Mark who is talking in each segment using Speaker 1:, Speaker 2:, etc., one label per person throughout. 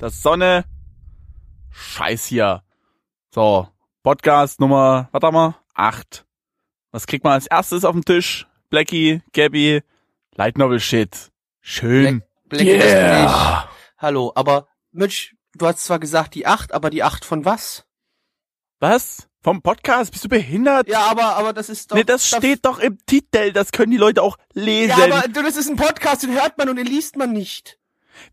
Speaker 1: der Sonne. Scheiß hier. So, Podcast Nummer, warte mal, acht. Was kriegt man als erstes auf den Tisch? Blackie, Gabby, Light Novel Shit. Schön.
Speaker 2: Black yeah. Hallo, aber Mitch, du hast zwar gesagt die acht, aber die acht von was?
Speaker 1: Was? Vom Podcast? Bist du behindert?
Speaker 2: Ja, aber aber das ist doch.
Speaker 1: Nee, das steht doch im Titel. Das können die Leute auch lesen.
Speaker 2: Ja, aber du, das ist ein Podcast, den hört man und den liest man nicht.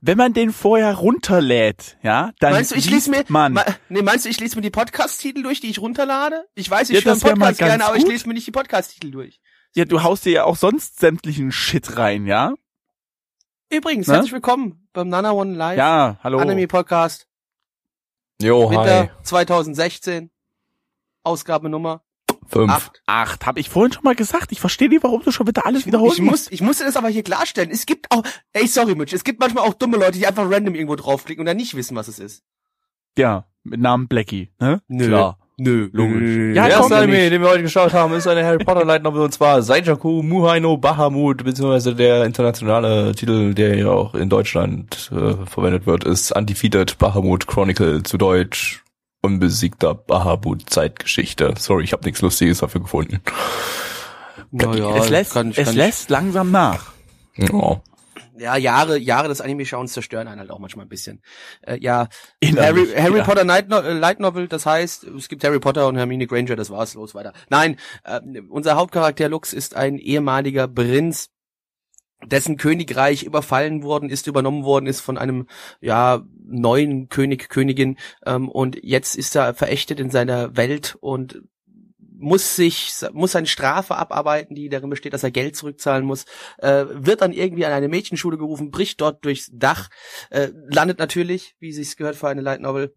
Speaker 1: Wenn man den vorher runterlädt, ja, dann
Speaker 2: Meinst du, ich
Speaker 1: liest
Speaker 2: lese mir,
Speaker 1: man.
Speaker 2: Ma, nee, meinst du, ich lese mir die Podcast-Titel durch, die ich runterlade? Ich weiß,
Speaker 1: Ja,
Speaker 2: ich höre
Speaker 1: wär mal
Speaker 2: Podcast gerne, aber ich lese mir nicht die Podcast-Titel durch.
Speaker 1: ja, du haust dir ja auch sonst sämtlichen Shit rein, ja?
Speaker 2: Übrigens,
Speaker 1: Ne?
Speaker 2: herzlich willkommen beim Nana One Live
Speaker 1: Ja, hallo.
Speaker 2: Anime Podcast
Speaker 3: Jo,
Speaker 2: Winter
Speaker 3: hi.
Speaker 2: 2016. Ausgabe Nummer
Speaker 3: Fünf.
Speaker 2: 8.
Speaker 1: Acht, hab ich vorhin schon mal gesagt. Ich verstehe nicht, warum du schon wieder alles wiederholen
Speaker 2: Ich muss, ich musste das aber hier klarstellen. Es gibt auch, ey, sorry, Mitch, es gibt manchmal auch dumme Leute, die einfach random irgendwo draufklicken und dann nicht wissen, was es ist.
Speaker 1: Ja, mit Namen Blackie, ne?
Speaker 2: Nö.
Speaker 1: Klar.
Speaker 2: Nö,
Speaker 3: Logisch.
Speaker 1: Ja,
Speaker 3: der erste Anime, den wir heute geschaut haben, ist eine Harry Potter Light Novel und zwar Saijaku Muhaino Bahamut, beziehungsweise der internationale Titel, der ja auch in Deutschland äh, verwendet wird, ist Undefeated Bahamut Chronicle zu Deutsch Unbesiegter Bahamut Zeitgeschichte. Sorry, ich habe nichts Lustiges dafür gefunden.
Speaker 2: Naja,
Speaker 1: es lässt,
Speaker 2: kann ich-
Speaker 1: es
Speaker 2: kann ich-
Speaker 1: lässt langsam nach.
Speaker 3: Ja.
Speaker 2: Ja, Jahre, Jahre des Anime-Schauens zerstören einen halt auch manchmal ein bisschen. Äh, ja,
Speaker 1: Innerlich,
Speaker 2: Harry, Harry
Speaker 1: ja.
Speaker 2: Potter Night no äh, Light Novel, das heißt, es gibt Harry Potter und Hermine Granger, das war's, los weiter. Nein, äh, unser Hauptcharakter Lux ist ein ehemaliger Prinz, dessen Königreich überfallen worden ist, übernommen worden ist von einem ja neuen König, Königin ähm, und jetzt ist er verächtet in seiner Welt und muss sich muss seine Strafe abarbeiten, die darin besteht, dass er Geld zurückzahlen muss, äh, wird dann irgendwie an eine Mädchenschule gerufen, bricht dort durchs Dach, äh, landet natürlich, wie sich's gehört für eine Light Novel,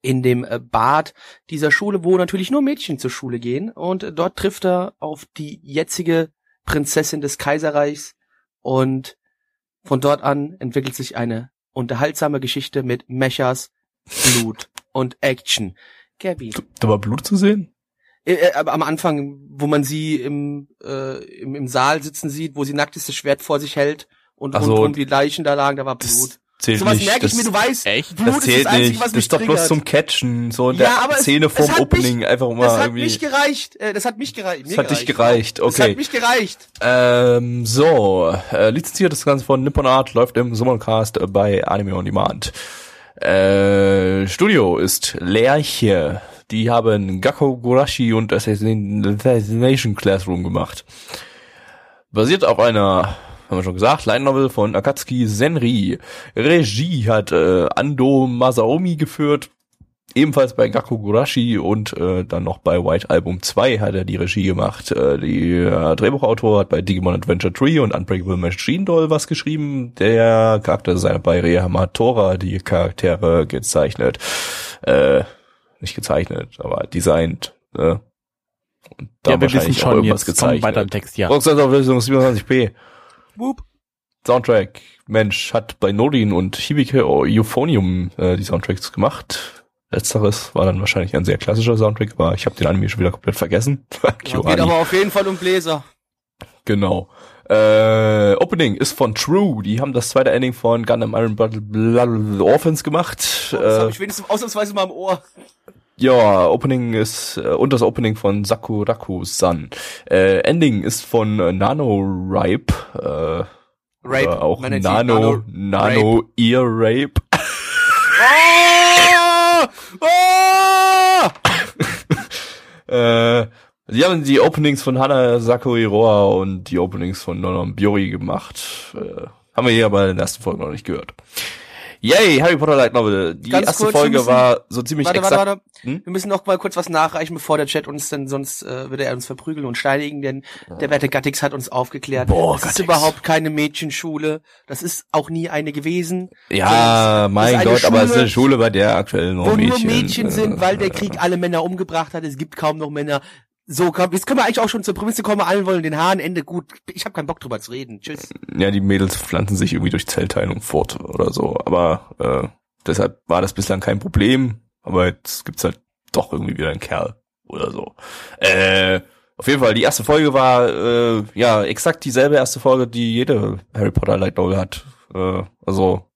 Speaker 2: in dem äh, Bad dieser Schule, wo natürlich nur Mädchen zur Schule gehen und äh, dort trifft er auf die jetzige Prinzessin des Kaiserreichs und von dort an entwickelt sich eine unterhaltsame Geschichte mit Mechas, Blut und Action. Gabby,
Speaker 3: Da war Blut zu sehen?
Speaker 2: äh, äh, aber am Anfang, wo man sie im, äh, im, im Saal sitzen sieht, wo sie nacktes das Schwert vor sich hält und
Speaker 3: Ach so.
Speaker 2: rundum die Leichen da lagen, da war
Speaker 3: Das Zählt
Speaker 2: Sowas
Speaker 3: nicht.
Speaker 2: merke ich
Speaker 3: das,
Speaker 2: mir, du weißt,
Speaker 1: Echt?
Speaker 2: Blut
Speaker 3: das
Speaker 2: ist
Speaker 3: zählt
Speaker 2: das Einzige,
Speaker 3: nicht.
Speaker 2: was
Speaker 3: Das
Speaker 2: mich
Speaker 3: ist doch bloß zum Catchen, so in
Speaker 2: Ja,
Speaker 3: der Szene
Speaker 2: hat
Speaker 3: Opening
Speaker 2: mich-
Speaker 3: einfach mal
Speaker 2: Das hat
Speaker 3: irgendwie.
Speaker 2: mich gereicht. Äh, das hat mich gereicht.
Speaker 3: Das hat dich gereicht,
Speaker 2: Das
Speaker 3: okay.
Speaker 2: hat mich gereicht.
Speaker 3: Ähm, so, äh, lizenziert das Ganze von Nippon Art, läuft im Sommercast äh, bei Anime On Demand. Äh, Studio ist Lerche. Die haben Gakko Gurashi und Assassin- Assassination Classroom gemacht. Basiert auf einer, haben wir schon gesagt, Light Novel von Akatsuki Senri. Regie hat äh, Ando Masaomi geführt. Ebenfalls bei Gakko Gurashi und äh, dann noch bei White Album 2 hat er die Regie gemacht. Äh, die äh, Drehbuchautor hat bei Digimon Adventure 3 und Unbreakable Machine Doll was geschrieben. Der Charakterdesigner bei Rehama Tora die Charaktere gezeichnet. Äh, nicht gezeichnet, aber designt. Äh. Und da
Speaker 1: ja, wir wissen
Speaker 3: wahrscheinlich auch
Speaker 1: schon
Speaker 3: irgendwas
Speaker 1: jetzt. Komm weiter im
Speaker 3: gezeichnet.
Speaker 1: Text, ja.
Speaker 3: Rockstar-Auflösung 27p.
Speaker 2: Whoop.
Speaker 3: Soundtrack. Mensch, hat bei Nodin und Hibike Euphonium äh, die Soundtracks gemacht. Letzteres war dann wahrscheinlich ein sehr klassischer Soundtrack, aber ich habe den Anime schon wieder komplett vergessen.
Speaker 2: Ja, geht aber auf jeden Fall um Bläser.
Speaker 3: genau. Äh, Opening ist von True. Die haben das zweite Ending von Gundam Iron Blood, Blood Orphans gemacht.
Speaker 2: Das habe
Speaker 3: Äh,
Speaker 2: ich wenigstens ausnahmsweise mal im Ohr.
Speaker 3: Ja, Opening ist äh, und das Opening von Sakuraku-san. Äh, Ending ist von äh, Nano Ripe. Äh,
Speaker 2: Rape.
Speaker 3: Oder auch
Speaker 2: sie
Speaker 3: Nano, Nano, Ear Rape.
Speaker 2: Oh! Oh!
Speaker 3: äh, sie haben die Openings von Hana Sakuiroa und die Openings von Nonon Biori gemacht. Äh, haben wir hier aber in der ersten Folge noch nicht gehört. Yay, Harry Potter Light Novel. Die
Speaker 2: Ganz
Speaker 3: erste
Speaker 2: kurz,
Speaker 3: Folge
Speaker 2: müssen-
Speaker 3: war so ziemlich
Speaker 2: Warte,
Speaker 3: exakt.
Speaker 2: warte, warte.
Speaker 3: Hm?
Speaker 2: Wir müssen noch mal kurz was nachreichen, bevor der Chat uns denn sonst äh, würde er uns verprügeln und steinigen, denn der werte Gattix hat uns aufgeklärt.
Speaker 3: Boah,
Speaker 2: das ist
Speaker 3: Gattix.
Speaker 2: überhaupt keine Mädchenschule. Das ist auch nie eine gewesen.
Speaker 3: Ja,
Speaker 2: Das ist
Speaker 3: mein Gott, aber es ist
Speaker 2: Schule,
Speaker 3: eine Schule, bei der aktuell nur
Speaker 2: wo
Speaker 3: Mädchen,
Speaker 2: nur Mädchen sind,
Speaker 3: äh,
Speaker 2: weil der Krieg alle Männer umgebracht hat. Es gibt kaum noch Männer. So, komm, jetzt können wir eigentlich auch schon zur Prämisse kommen. Allen wollen den Haaren Ende gut. Ich habe keinen Bock drüber zu reden. Tschüss.
Speaker 3: Ja, die Mädels pflanzen sich irgendwie durch Zellteilung fort oder so. Aber äh, deshalb war das bislang kein Problem. Aber jetzt gibt's halt doch irgendwie wieder einen Kerl oder so. Äh, auf jeden Fall, die erste Folge war äh, ja exakt dieselbe erste Folge, die jede Harry Potter Light Novel hat. Äh, also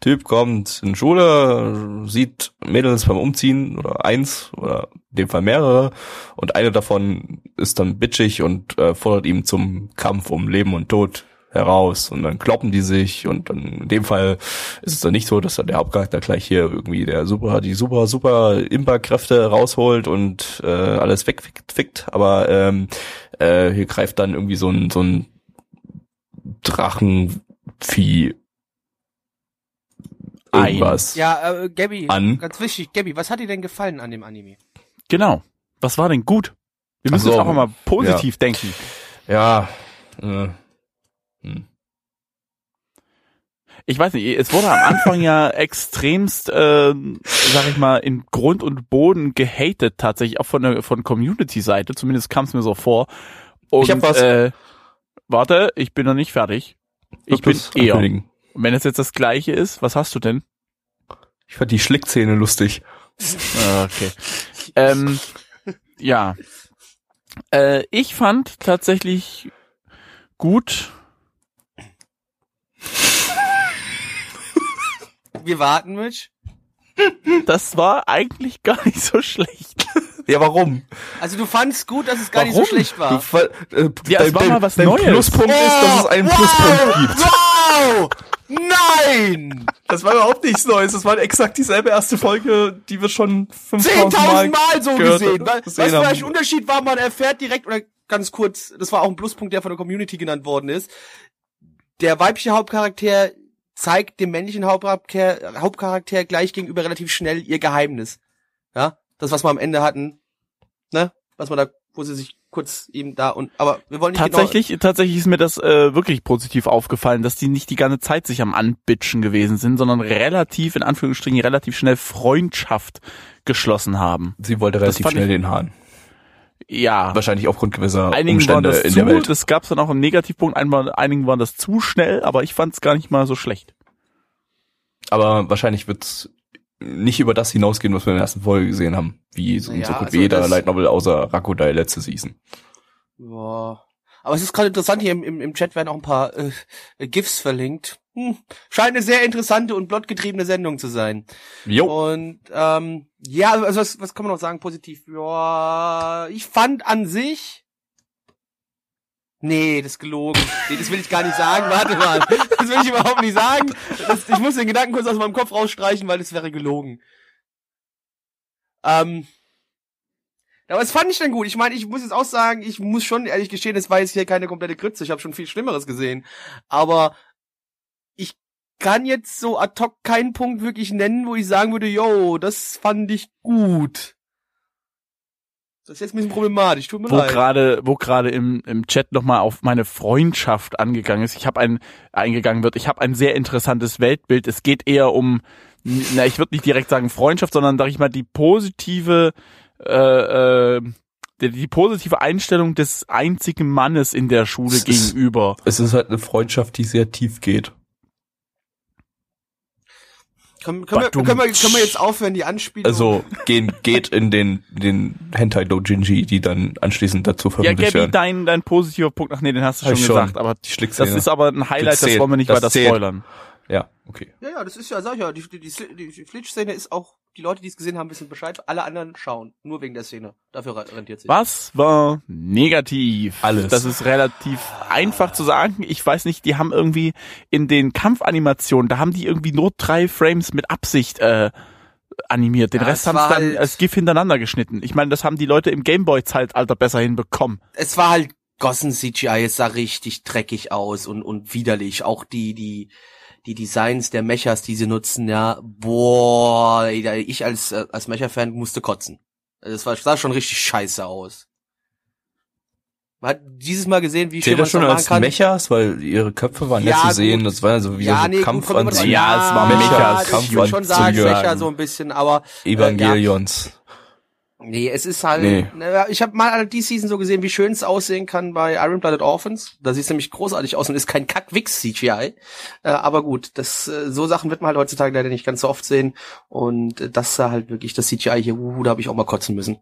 Speaker 3: Typ kommt in Schule, sieht Mädels beim Umziehen oder eins oder in dem Fall mehrere und eine davon ist dann bitchig und äh, fordert ihm zum Kampf um Leben und Tod heraus und dann kloppen die sich und dann in dem Fall ist es dann nicht so, dass dann der Hauptcharakter gleich hier irgendwie der super die super super Imperkräfte rausholt und äh, alles wegfickt, fickt, aber ähm, äh, hier greift dann irgendwie so ein so ein Drachenvieh
Speaker 1: Ein.
Speaker 3: irgendwas.
Speaker 2: Ja, äh, Gabby,
Speaker 3: An.
Speaker 2: ganz wichtig, Gabby, was hat dir denn gefallen an dem Anime?
Speaker 1: Genau. Was war denn gut? Wir müssen
Speaker 3: Ach so,
Speaker 1: jetzt auch mal positiv denken.
Speaker 3: Ja. Äh, hm.
Speaker 1: Ich weiß nicht, es wurde am Anfang ja extremst, äh, sag ich mal, in Grund und Boden gehatet, tatsächlich auch von der von Community-Seite, zumindest kam es mir so vor. Und,
Speaker 3: Ich hab was.
Speaker 1: Äh, warte, ich bin noch nicht fertig. Ich bin eher.
Speaker 3: ankündigen.
Speaker 1: Wenn es jetzt das gleiche ist, was hast du denn?
Speaker 3: Ich fand die Schlickzähne lustig.
Speaker 1: Ah, Okay. ähm, ja. Äh, ich fand tatsächlich gut.
Speaker 2: Wir warten, Mitch.
Speaker 1: Das war eigentlich gar nicht so schlecht.
Speaker 3: Ja, warum?
Speaker 2: Also du fandst gut, dass es gar nicht
Speaker 1: Warum?
Speaker 2: so schlecht
Speaker 3: Du,
Speaker 2: war.
Speaker 3: fa- äh,
Speaker 1: Ja, es war mal was
Speaker 3: dein
Speaker 1: Neues.
Speaker 3: Pluspunkt ist, dass es einen Pluspunkt gibt.
Speaker 2: Wow! Nein!
Speaker 3: Das war überhaupt nichts Neues. Das war exakt dieselbe erste Folge, die wir schon 5000
Speaker 2: 10.000
Speaker 3: Mal,
Speaker 2: Mal so gesehen. Was, was
Speaker 3: gesehen
Speaker 2: vielleicht
Speaker 3: haben.
Speaker 2: ein Unterschied war, man erfährt direkt, oder ganz kurz, das war auch ein Pluspunkt, der von der Community genannt worden ist. Der weibliche Hauptcharakter zeigt dem männlichen Hauptcharakter, Hauptcharakter gleich gegenüber relativ schnell ihr Geheimnis. Ja, das, was wir am Ende hatten, ne, was man da, wo sie sich kurz eben da und, aber wir wollen nicht
Speaker 1: Tatsächlich, tatsächlich ist mir das äh, wirklich positiv aufgefallen, dass die nicht die ganze Zeit sich am Anbitschen gewesen sind, sondern relativ, in Anführungsstrichen, relativ schnell Freundschaft geschlossen haben.
Speaker 3: Sie wollte relativ
Speaker 1: fand
Speaker 3: schnell
Speaker 1: ich-
Speaker 3: den Haaren.
Speaker 1: Ja.
Speaker 3: Wahrscheinlich aufgrund gewisser
Speaker 1: Einigen waren
Speaker 3: Umstände
Speaker 1: das
Speaker 3: in
Speaker 1: zu,
Speaker 3: der Welt.
Speaker 1: das gab's dann auch im Negativpunkt, einmal, einigen waren das zu schnell, aber ich fand's gar nicht mal so schlecht.
Speaker 3: Aber wahrscheinlich wird's nicht über das hinausgehen, was wir in der ersten Folge gesehen haben. Wie so,
Speaker 2: Naja,
Speaker 3: so gut
Speaker 2: also
Speaker 3: wie jeder Light Novel außer Rakudai letzte Season.
Speaker 2: Boah. Aber es ist gerade interessant, hier im, im, im Chat werden auch ein paar äh, GIFs verlinkt. Hm. Scheint eine sehr interessante und plotgetriebene Sendung zu sein.
Speaker 3: Jo.
Speaker 2: Und ähm, ja, also was, was kann man noch sagen positiv? Ja, ich fand an sich. Nee, das ist gelogen. Nee, das will ich gar nicht sagen. Warte mal. Das will ich überhaupt nicht sagen. Das, ich muss den Gedanken kurz aus meinem Kopf rausstreichen, weil das wäre gelogen. Ähm. Aber was fand ich denn gut? Ich meine, ich muss jetzt auch sagen, ich muss schon ehrlich gestehen, es war jetzt hier keine komplette Grütze. Ich habe schon viel Schlimmeres gesehen. Aber ich kann jetzt so ad hoc keinen Punkt wirklich nennen, wo ich sagen würde, yo, das fand ich gut. Das ist jetzt ein bisschen problematisch, tut mir
Speaker 1: wo
Speaker 2: leid.
Speaker 1: gerade wo gerade im, im Chat nochmal auf meine Freundschaft angegangen ist. Ich habe ein eingegangen wird. Ich habe ein sehr interessantes Weltbild. Es geht eher um, na, ich würde nicht direkt sagen Freundschaft, sondern sag ich mal die positive äh, äh, die, die positive Einstellung des einzigen Mannes in der Schule
Speaker 3: Es ist-
Speaker 1: gegenüber.
Speaker 3: Es ist halt eine Freundschaft, die sehr tief geht.
Speaker 2: Können, können, wir, können, wir, können wir jetzt aufhören, die Anspielung?
Speaker 3: Also gehen, geht in den, den Hentai Dojinji, die dann anschließend dazu
Speaker 1: Ja,
Speaker 3: veröffentlicht
Speaker 1: Gabby,
Speaker 3: werden.
Speaker 1: dein dein positiver Punkt. Ach nee, den hast du schon
Speaker 3: schon.
Speaker 1: gesagt, aber
Speaker 3: Die
Speaker 1: das ist aber ein Highlight, das
Speaker 3: zählt.
Speaker 1: wollen wir nicht
Speaker 3: Das
Speaker 1: weiter spoilern.
Speaker 3: ja, okay.
Speaker 2: Ja, ja, das ist ja, sag ich ja, die, die, die, die Flitch-Szene ist auch, die Leute, die es gesehen haben, wissen Bescheid. Alle anderen schauen. Nur wegen der Szene. Dafür re- rentiert sich.
Speaker 1: Was war negativ?
Speaker 3: Alles.
Speaker 1: Das ist relativ einfach zu sagen. Ich weiß nicht, die haben irgendwie in den Kampfanimationen, da haben die irgendwie nur drei Frames mit Absicht äh, animiert. Den
Speaker 2: Ja,
Speaker 1: Rest
Speaker 2: es
Speaker 1: haben sie dann
Speaker 2: halt-
Speaker 1: als GIF hintereinander geschnitten. Ich meine, das haben die Leute im Gameboy-Zeitalter besser hinbekommen.
Speaker 2: Es war halt Gossen CGI, es sah richtig dreckig aus und, und widerlich. Auch die, die, die Designs der Mechas, die sie nutzen, ja, boah, ich als, äh, als Mecha-Fan musste kotzen. Das war, sah schon richtig scheiße aus. Man hat dieses Mal gesehen, wie
Speaker 3: Zählt das schon als
Speaker 2: kann.
Speaker 3: Mechas, weil ihre Köpfe waren
Speaker 2: Ja,
Speaker 3: nett zu sehen, das war ja so wie
Speaker 2: ja,
Speaker 3: so
Speaker 2: nee,
Speaker 3: Kampf an.
Speaker 1: Ja, es war
Speaker 2: ja,
Speaker 1: Mechas,
Speaker 2: Ich
Speaker 3: Kampf
Speaker 2: würde
Speaker 3: an
Speaker 2: schon sagen. Mecha so ein bisschen, aber
Speaker 3: Evangelions.
Speaker 2: Nee, es ist halt.
Speaker 3: Nee.
Speaker 2: Ne, ich habe mal die Season so gesehen, wie schön es aussehen kann bei Iron Blooded Orphans. Da sieht es nämlich großartig aus und ist kein Kack-Wix-CGI. Äh, aber gut, das äh, so Sachen wird man halt heutzutage leider nicht ganz so oft sehen. Und äh, das sah halt wirklich das CGI hier, uh, da habe ich auch mal kotzen müssen.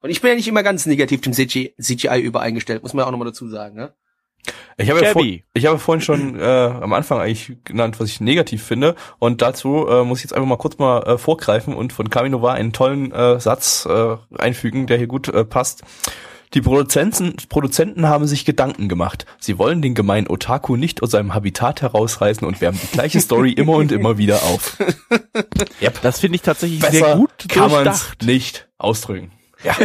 Speaker 2: Und ich bin ja nicht immer ganz negativ dem CGI, CGI übereingestellt, muss man ja auch nochmal dazu sagen, ne?
Speaker 3: Ich habe ja vor, ich habe vorhin schon äh, am Anfang eigentlich genannt, was ich negativ finde. Und dazu äh, muss ich jetzt einfach mal kurz mal äh, vorgreifen und von Kami Nova einen tollen äh, Satz äh, einfügen, der hier gut äh, passt. Die Produzenten, Produzenten haben sich Gedanken gemacht. Sie wollen den gemeinen Otaku nicht aus seinem Habitat herausreißen und wärmen die gleiche Story immer und immer wieder auf. Yep.
Speaker 1: Das finde ich tatsächlich
Speaker 3: Besser
Speaker 1: sehr gut
Speaker 3: kann man
Speaker 1: durchdacht.
Speaker 3: nicht ausdrücken. Ja.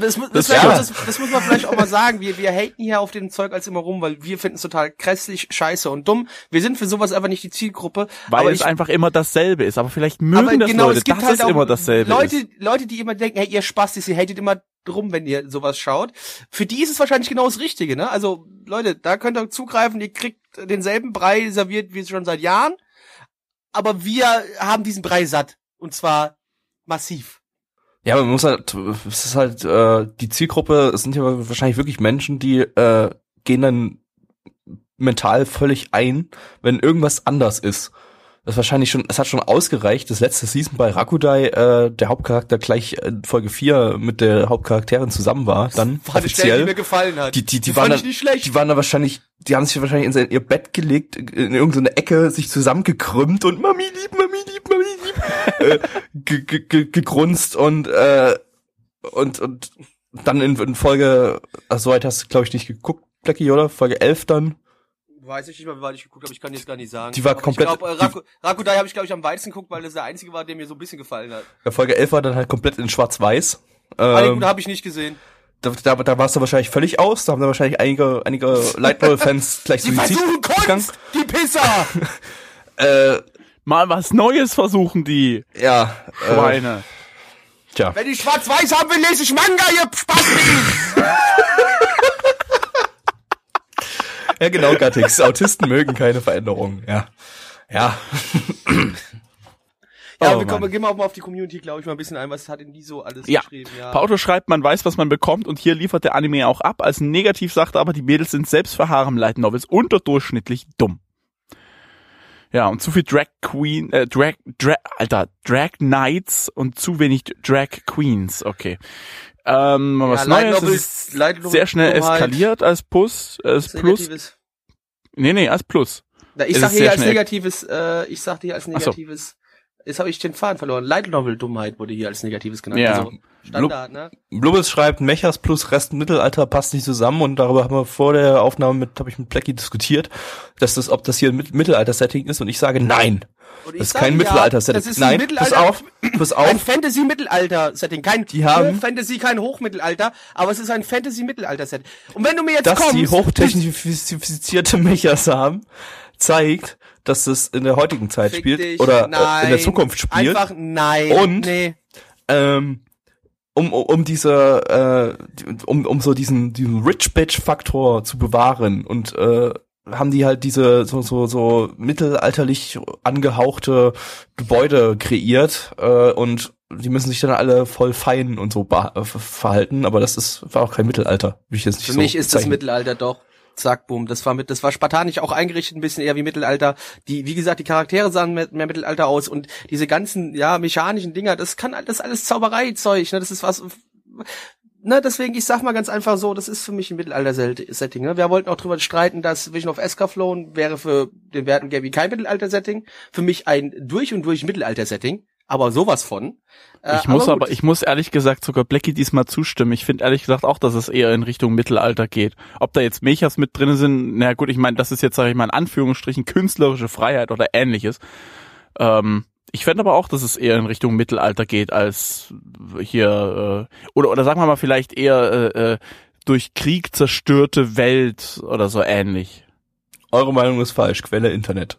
Speaker 2: Das, mu- das,
Speaker 3: Das- ja.
Speaker 2: auch- das, das muss man vielleicht auch mal sagen. Wir, wir haten hier auf dem Zeug als immer rum, weil wir finden es total grässlich, scheiße und dumm. Wir sind für sowas einfach nicht die Zielgruppe.
Speaker 1: Weil
Speaker 2: aber
Speaker 1: es
Speaker 2: ich,
Speaker 1: einfach immer dasselbe ist. Aber vielleicht mögen
Speaker 2: aber
Speaker 1: das
Speaker 2: genau,
Speaker 1: Leute,
Speaker 2: es gibt
Speaker 1: dass
Speaker 2: halt
Speaker 1: es
Speaker 2: auch
Speaker 1: immer dasselbe
Speaker 2: Leute,
Speaker 1: ist.
Speaker 2: Leute, die immer denken, hey, ihr Spastis, ihr hatet immer drum, wenn ihr sowas schaut. Für die ist es wahrscheinlich genau das Richtige, ne? Also, Leute, da könnt ihr zugreifen, ihr kriegt denselben Brei serviert wie schon seit Jahren. Aber wir haben diesen Brei satt. Und zwar massiv.
Speaker 3: Ja, man muss halt, es ist halt, äh, die Zielgruppe, es sind ja wahrscheinlich wirklich Menschen, die äh, gehen dann mental völlig ein, wenn irgendwas anders ist. Das wahrscheinlich schon, es hat schon ausgereicht, das letzte Season bei Rakudai, äh, der Hauptcharakter gleich in Folge 4 mit der Hauptcharakterin zusammen war, dann
Speaker 2: War Stelle, die
Speaker 3: offiziell.
Speaker 2: mir gefallen hat.
Speaker 3: Die, die, die,
Speaker 2: Die
Speaker 3: waren
Speaker 2: fand
Speaker 3: da,
Speaker 2: ich nicht schlecht.
Speaker 3: die waren da wahrscheinlich, die haben sich wahrscheinlich in sein, ihr Bett gelegt, in irgendeine Ecke, sich zusammengekrümmt und Mami lieb, Mami lieb, äh, ge, ge, ge, gegrunzt und, äh, und, und dann in, in Folge, ach, so weit hast du, glaube ich, nicht geguckt, Blackie, oder? Folge 11 dann.
Speaker 2: Weiß ich nicht mehr, wie weit ich geguckt habe, ich kann jetzt gar nicht sagen.
Speaker 3: Die war
Speaker 2: Aber
Speaker 3: komplett-
Speaker 2: Ich glaub, äh, Raku, Rakudai habe ich, glaube ich, am weitesten geguckt, weil das der einzige war, der mir so ein bisschen gefallen hat.
Speaker 3: Ja, Folge 11 war dann halt komplett in schwarz-weiß.
Speaker 2: Ah,
Speaker 3: Ähm,
Speaker 2: habe ich nicht gesehen.
Speaker 3: da, da, da warst du wahrscheinlich völlig aus, da haben da wahrscheinlich einige, einige Light Novel Fans gleich
Speaker 2: Die
Speaker 3: Suizid
Speaker 2: versuchen. Kunst, die Pisser!
Speaker 3: Äh,
Speaker 1: Mal was Neues versuchen die
Speaker 3: ja, äh,
Speaker 1: Schweine.
Speaker 3: tja.
Speaker 2: Wenn ich schwarz-weiß haben will, lese ich Manga, ihr Spaß
Speaker 3: Ja, genau, Gattix. Autisten mögen keine Veränderungen, ja. Ja.
Speaker 2: Ja,
Speaker 1: Oh,
Speaker 2: wir kommen, gehen wir auch mal auf die Community, glaube ich, mal ein bisschen ein. Was hat denn die so alles
Speaker 1: Ja.
Speaker 2: geschrieben? Ja.
Speaker 1: Pauto schreibt, man weiß, was man bekommt und hier liefert der Anime auch ab. Als negativ sagt er aber, die Mädels sind selbst für Harem Light Novels unterdurchschnittlich dumm. Ja, und zu viel Drag Queen, äh, Drag, Drag, Alter, Drag Knights und zu wenig Drag Queens, okay. Ähm, was
Speaker 2: Light
Speaker 1: Neues, es ist
Speaker 2: Light
Speaker 1: sehr schnell eskaliert als Plus, als Plus,
Speaker 2: Negatives.
Speaker 1: nee, nee, als Plus.
Speaker 2: Na, ich
Speaker 1: Es
Speaker 2: sag hier als negatives, äh, ich sag hier als
Speaker 1: so.
Speaker 2: Jetzt habe ich den Faden verloren. Light Novel Dummheit wurde hier als negatives genannt.
Speaker 1: Ja.
Speaker 2: Also Standard, ne?
Speaker 3: Blubbles schreibt, Mechas plus Rest Mittelalter passt nicht zusammen und darüber haben wir vor der Aufnahme mit, habe ich mit Blackie diskutiert, dass das, ob das hier ein Mit- Mittelalter-Setting ist und ich sage nein.
Speaker 2: Ich
Speaker 3: Das ist kein
Speaker 2: ja,
Speaker 3: Mittelalter-Setting.
Speaker 2: Das ist
Speaker 3: Nein,
Speaker 2: ein Mittelalter,
Speaker 3: pass auf, pass
Speaker 2: ein
Speaker 3: auf.
Speaker 2: Fantasy-Mittelalter-Setting. Kein
Speaker 3: Die haben-
Speaker 2: Hochfantasy, kein Hochmittelalter, aber es ist ein Fantasy-Mittelalter-Setting. Und wenn du mir jetzt
Speaker 3: Dass
Speaker 2: kommst,
Speaker 3: die hochtechnifizierte Mechas haben, zeigt, dass es in der heutigen Zeit
Speaker 2: Fick
Speaker 3: spielt
Speaker 2: dich,
Speaker 3: oder äh,
Speaker 2: nein,
Speaker 3: in der Zukunft spielt.
Speaker 2: Einfach nein.
Speaker 3: Und-
Speaker 2: nee.
Speaker 3: ähm, um, um, um diese, äh, um, um so diesen, diesen Rich Bitch Faktor zu bewahren und äh, haben die halt diese so so so mittelalterlich angehauchte Gebäude kreiert äh, und die müssen sich dann alle voll fein und so äh, verhalten, aber das ist war auch kein Mittelalter, wie ich jetzt nicht
Speaker 2: Für
Speaker 3: so
Speaker 2: mich ist das
Speaker 3: bezeichnen.
Speaker 2: Mittelalter doch. Zack, boom. Das war mit, das war spartanisch auch eingerichtet, ein bisschen eher wie Mittelalter. Die, wie gesagt, die Charaktere sahen mehr, mehr Mittelalter aus und diese ganzen, ja, mechanischen Dinger, das kann, ist alles Zaubereizeug, ne, das ist was, ne, deswegen, ich sag mal ganz einfach so, das ist für mich ein Mittelalter-Setting, ne. Wir wollten auch drüber streiten, dass Vision of Escaflown wäre für den werten Gabby kein Mittelalter-Setting. Für mich ein durch und durch Mittelalter-Setting. Aber sowas von. Äh,
Speaker 1: Ich muss
Speaker 2: gut,
Speaker 1: aber, ich muss ehrlich gesagt sogar Blackie diesmal zustimmen. Ich finde ehrlich gesagt auch, dass es eher in Richtung Mittelalter geht. Ob da jetzt Mechas mit drin sind, na gut, ich meine, das ist jetzt, sage ich mal, in Anführungsstrichen künstlerische Freiheit oder ähnliches. Ähm, ich fände aber auch, dass es eher in Richtung Mittelalter geht, als hier, äh, oder, oder sagen wir mal vielleicht eher äh, äh, durch Krieg zerstörte Welt oder so ähnlich.
Speaker 3: Eure Meinung ist falsch. Quelle Internet.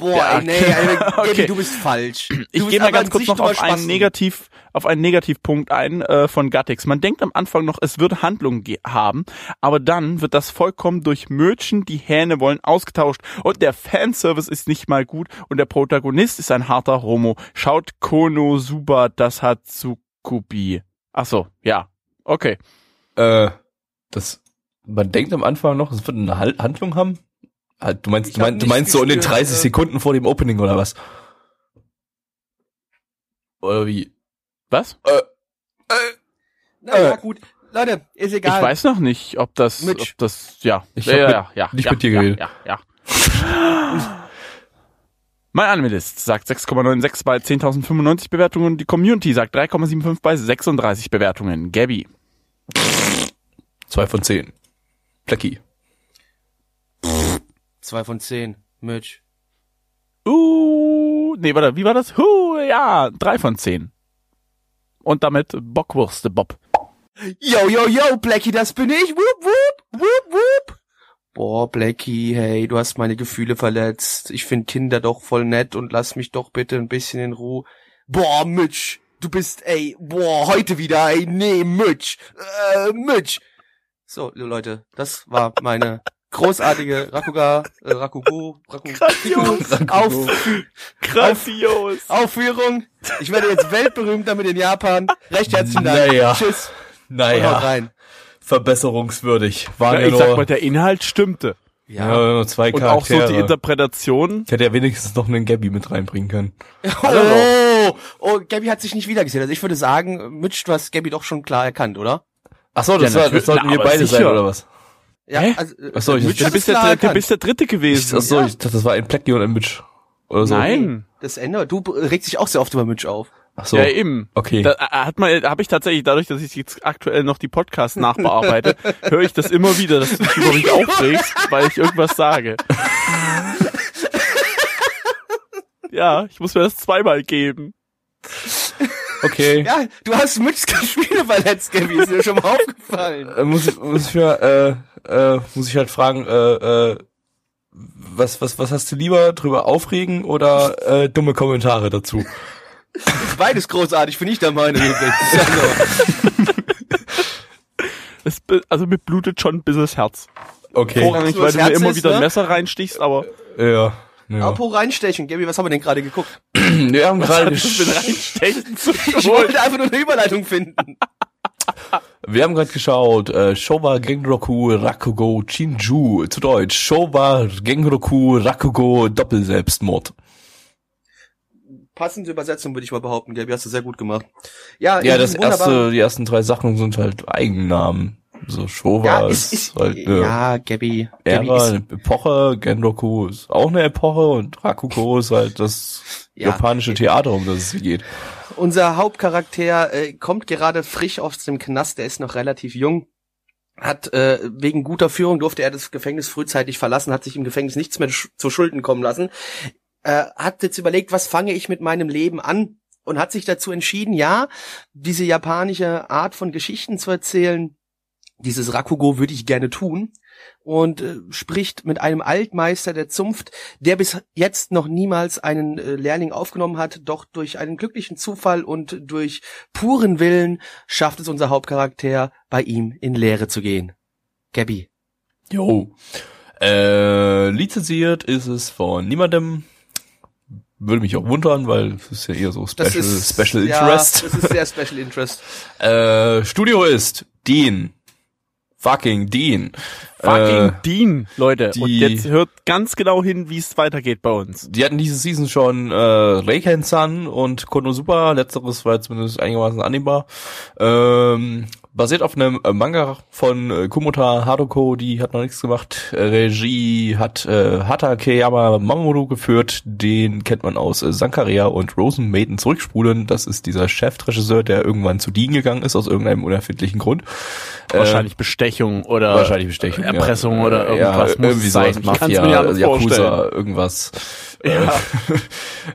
Speaker 2: Boah, ey, nee, ey,
Speaker 1: okay.
Speaker 2: Gabi, du bist falsch. Du
Speaker 1: Ich gehe mal ganz
Speaker 2: an
Speaker 1: kurz noch auf einen. Negativ, auf einen Negativpunkt ein äh, von Gattix. Man denkt am Anfang noch, es wird Handlung haben, aber dann wird das vollkommen durch Mädchen, die Hähne wollen, ausgetauscht und der Fanservice ist nicht mal gut und der Protagonist ist ein harter Homo. Schaut Konosuba, das hat Tsukubi. Ach so, ja. Okay.
Speaker 3: Äh, das, man denkt am Anfang noch, es wird eine Handlung haben. Halt, Du meinst, du meinst, du meinst so in den
Speaker 2: gespürt,
Speaker 3: 30
Speaker 2: äh.
Speaker 3: Sekunden vor dem Opening oder was? Oder wie?
Speaker 1: Was?
Speaker 2: Na ja, gut. Leute, ist egal.
Speaker 1: Ich weiß noch nicht, ob das,
Speaker 2: Mitch.
Speaker 1: ob das, ja.
Speaker 3: Ich
Speaker 1: ja,
Speaker 3: hab
Speaker 1: ja,
Speaker 3: mit-
Speaker 1: ja, ja,
Speaker 3: nicht
Speaker 1: ja,
Speaker 3: mit dir
Speaker 1: ja,
Speaker 3: geredet.
Speaker 1: Ja, ja. Mein Animalist sagt 6,96 bei 10.095 Bewertungen. Die Community sagt 3,75 bei 36 Bewertungen. Gabby.
Speaker 3: Zwei von zehn. Blackie.
Speaker 2: Zwei von zehn. Mitch.
Speaker 1: Uh, nee, warte, wie war das? Huh, ja, drei von zehn. Und damit Bockwurste Bob.
Speaker 2: Yo, yo, yo, Blackie, das bin ich. Wup, wup, wup, wup. Boah, Blackie, hey, du hast meine Gefühle verletzt. Ich find Kinder doch voll nett und lass mich doch bitte ein bisschen in Ruhe. Boah, Mitch, du bist, ey, boah, heute wieder, ey, nee, Mitch, äh, Mitch. So, Leute, das war meine großartige Rakuga, äh, Rakugo, Rakugo,
Speaker 1: Grandios.
Speaker 2: Auf,
Speaker 1: Grandios.
Speaker 2: Aufführung. Ich werde jetzt weltberühmt damit in Japan. Recht herzlichen Dank.
Speaker 3: Naja.
Speaker 2: Tschüss.
Speaker 3: Naja,
Speaker 2: rein.
Speaker 3: verbesserungswürdig. Waren
Speaker 1: Ja,
Speaker 3: ja,
Speaker 1: ich
Speaker 3: nur,
Speaker 1: sag mal, der Inhalt stimmte.
Speaker 3: ja, nur zwei
Speaker 1: Und auch so
Speaker 3: Charaktere.
Speaker 1: die Interpretation.
Speaker 3: ich hätte ja wenigstens noch einen Gabby mit reinbringen können.
Speaker 2: Oh, oh, Gabby hat sich nicht wiedergesehen. Also ich würde sagen, Mitch, du hast Gabby doch schon klar erkannt, oder?
Speaker 3: Ach so, das,
Speaker 1: Ja,
Speaker 3: war, das sollten wir beide sein,
Speaker 1: sicher.
Speaker 3: oder was?
Speaker 2: Ja,
Speaker 1: Hä?
Speaker 2: also, äh,
Speaker 3: Ach so, ich-
Speaker 2: Mitch
Speaker 1: Du bist, der, du bist der Dritte gewesen.
Speaker 3: Ach so,
Speaker 2: Ja.
Speaker 3: ich dachte, das war ein Blackie und ein Mitch. Oder so.
Speaker 1: Nein.
Speaker 2: Das Ende. Du regst dich auch sehr oft über Mitch auf.
Speaker 3: Ach so.
Speaker 1: Ja, eben.
Speaker 3: Okay.
Speaker 1: Da äh, hat man, habe ich tatsächlich, dadurch, dass ich jetzt aktuell noch die Podcasts nachbearbeite, höre ich das immer wieder, dass du dich über mich aufregst, weil ich irgendwas sage. Ja, ich muss mir das zweimal geben.
Speaker 3: Okay.
Speaker 2: Ja, du hast Mitchs Gefühle verletzt, Gabby. Ist dir schon mal aufgefallen.
Speaker 3: Äh, muss, ich, muss ich mir, äh, äh, muss ich halt fragen, äh, äh, was, was, was hast du lieber drüber aufregen oder äh, dumme Kommentare dazu?
Speaker 2: Beides großartig, finde ich der Meinung. übrigens.
Speaker 1: Es, also mir blutet schon ein bisschen das Herz.
Speaker 3: Okay.
Speaker 1: Vorrangig, weil du mir immer
Speaker 2: ist,
Speaker 1: wieder ein
Speaker 2: ne?
Speaker 1: Messer reinstichst, aber
Speaker 3: Ja. ja.
Speaker 2: Apropos reinstechen. Gabby, was haben wir denn gerade geguckt?
Speaker 3: Wir haben gerade
Speaker 1: mit reinstechen zu
Speaker 2: Ich wollte einfach nur eine Überleitung finden.
Speaker 3: wir haben gerade geschaut, äh, Showa Genroku Rakugo Chinju, zu Deutsch, Showa Genroku Rakugo Doppelselbstmord.
Speaker 2: Passende Übersetzung würde ich mal behaupten, Gabby, hast du sehr gut gemacht. Ja,
Speaker 3: Ja, das erste, die ersten drei Sachen sind halt Eigennamen. So Showa
Speaker 2: Ja,
Speaker 3: ist,
Speaker 2: ist,
Speaker 3: halt eine
Speaker 2: ja, Gabby.
Speaker 3: Ära,
Speaker 2: ist,
Speaker 3: eine Epoche, Genroku ist auch eine Epoche und Rakugo ist halt das
Speaker 2: Ja.
Speaker 3: japanische Theater, um das es geht.
Speaker 2: Unser Hauptcharakter äh, kommt gerade frisch aus dem Knast, der ist noch relativ jung. Hat äh, wegen guter Führung durfte er das Gefängnis frühzeitig verlassen, hat sich im Gefängnis nichts mehr sch zu Schulden kommen lassen. Äh, hat jetzt überlegt, was fange ich mit meinem Leben an? Und hat sich dazu entschieden, ja, diese japanische Art von Geschichten zu erzählen, dieses Rakugo würde ich gerne tun und äh, spricht mit einem Altmeister der Zunft, der bis jetzt noch niemals einen äh, Lehrling aufgenommen hat, doch durch einen glücklichen Zufall und durch puren Willen schafft es unser Hauptcharakter, bei ihm in Lehre zu gehen. Gabby.
Speaker 3: Jo. Äh, lizenziert ist es von niemandem. Würde mich auch wundern, weil es ist ja eher so Special,
Speaker 2: ist
Speaker 3: Special
Speaker 2: ja,
Speaker 3: Interest.
Speaker 2: Das ist sehr Special Interest.
Speaker 3: Äh, Studio ist Dean. Fucking Dean.
Speaker 1: Fucking
Speaker 3: Äh,
Speaker 1: Dean, Leute. Und
Speaker 3: die-
Speaker 1: jetzt hört ganz genau hin, wie es weitergeht bei uns.
Speaker 3: Die hatten diese Season schon äh, Reiken-san und Konosuba. Letzteres war zumindest einigermaßen annehmbar. Ähm, basiert auf einem äh, Manga von äh, Kumota Haruko, die hat noch nichts gemacht. Äh, Regie hat äh, Hatakeyama Mamoru geführt. Den kennt man aus äh, Sankaria und Rosen Maiden zurückspulen. Das ist dieser Chefregisseur, der irgendwann zu Dean gegangen ist, aus irgendeinem unerfindlichen Grund.
Speaker 1: Wahrscheinlich Bestechung oder
Speaker 3: Wahrscheinlich Bestechung.
Speaker 1: Erpressung
Speaker 3: ja.
Speaker 1: oder irgendwas
Speaker 3: Ja, irgendwie sowas, Mafia, Yakuza,
Speaker 1: vorstellen.
Speaker 3: irgendwas.
Speaker 1: Ja.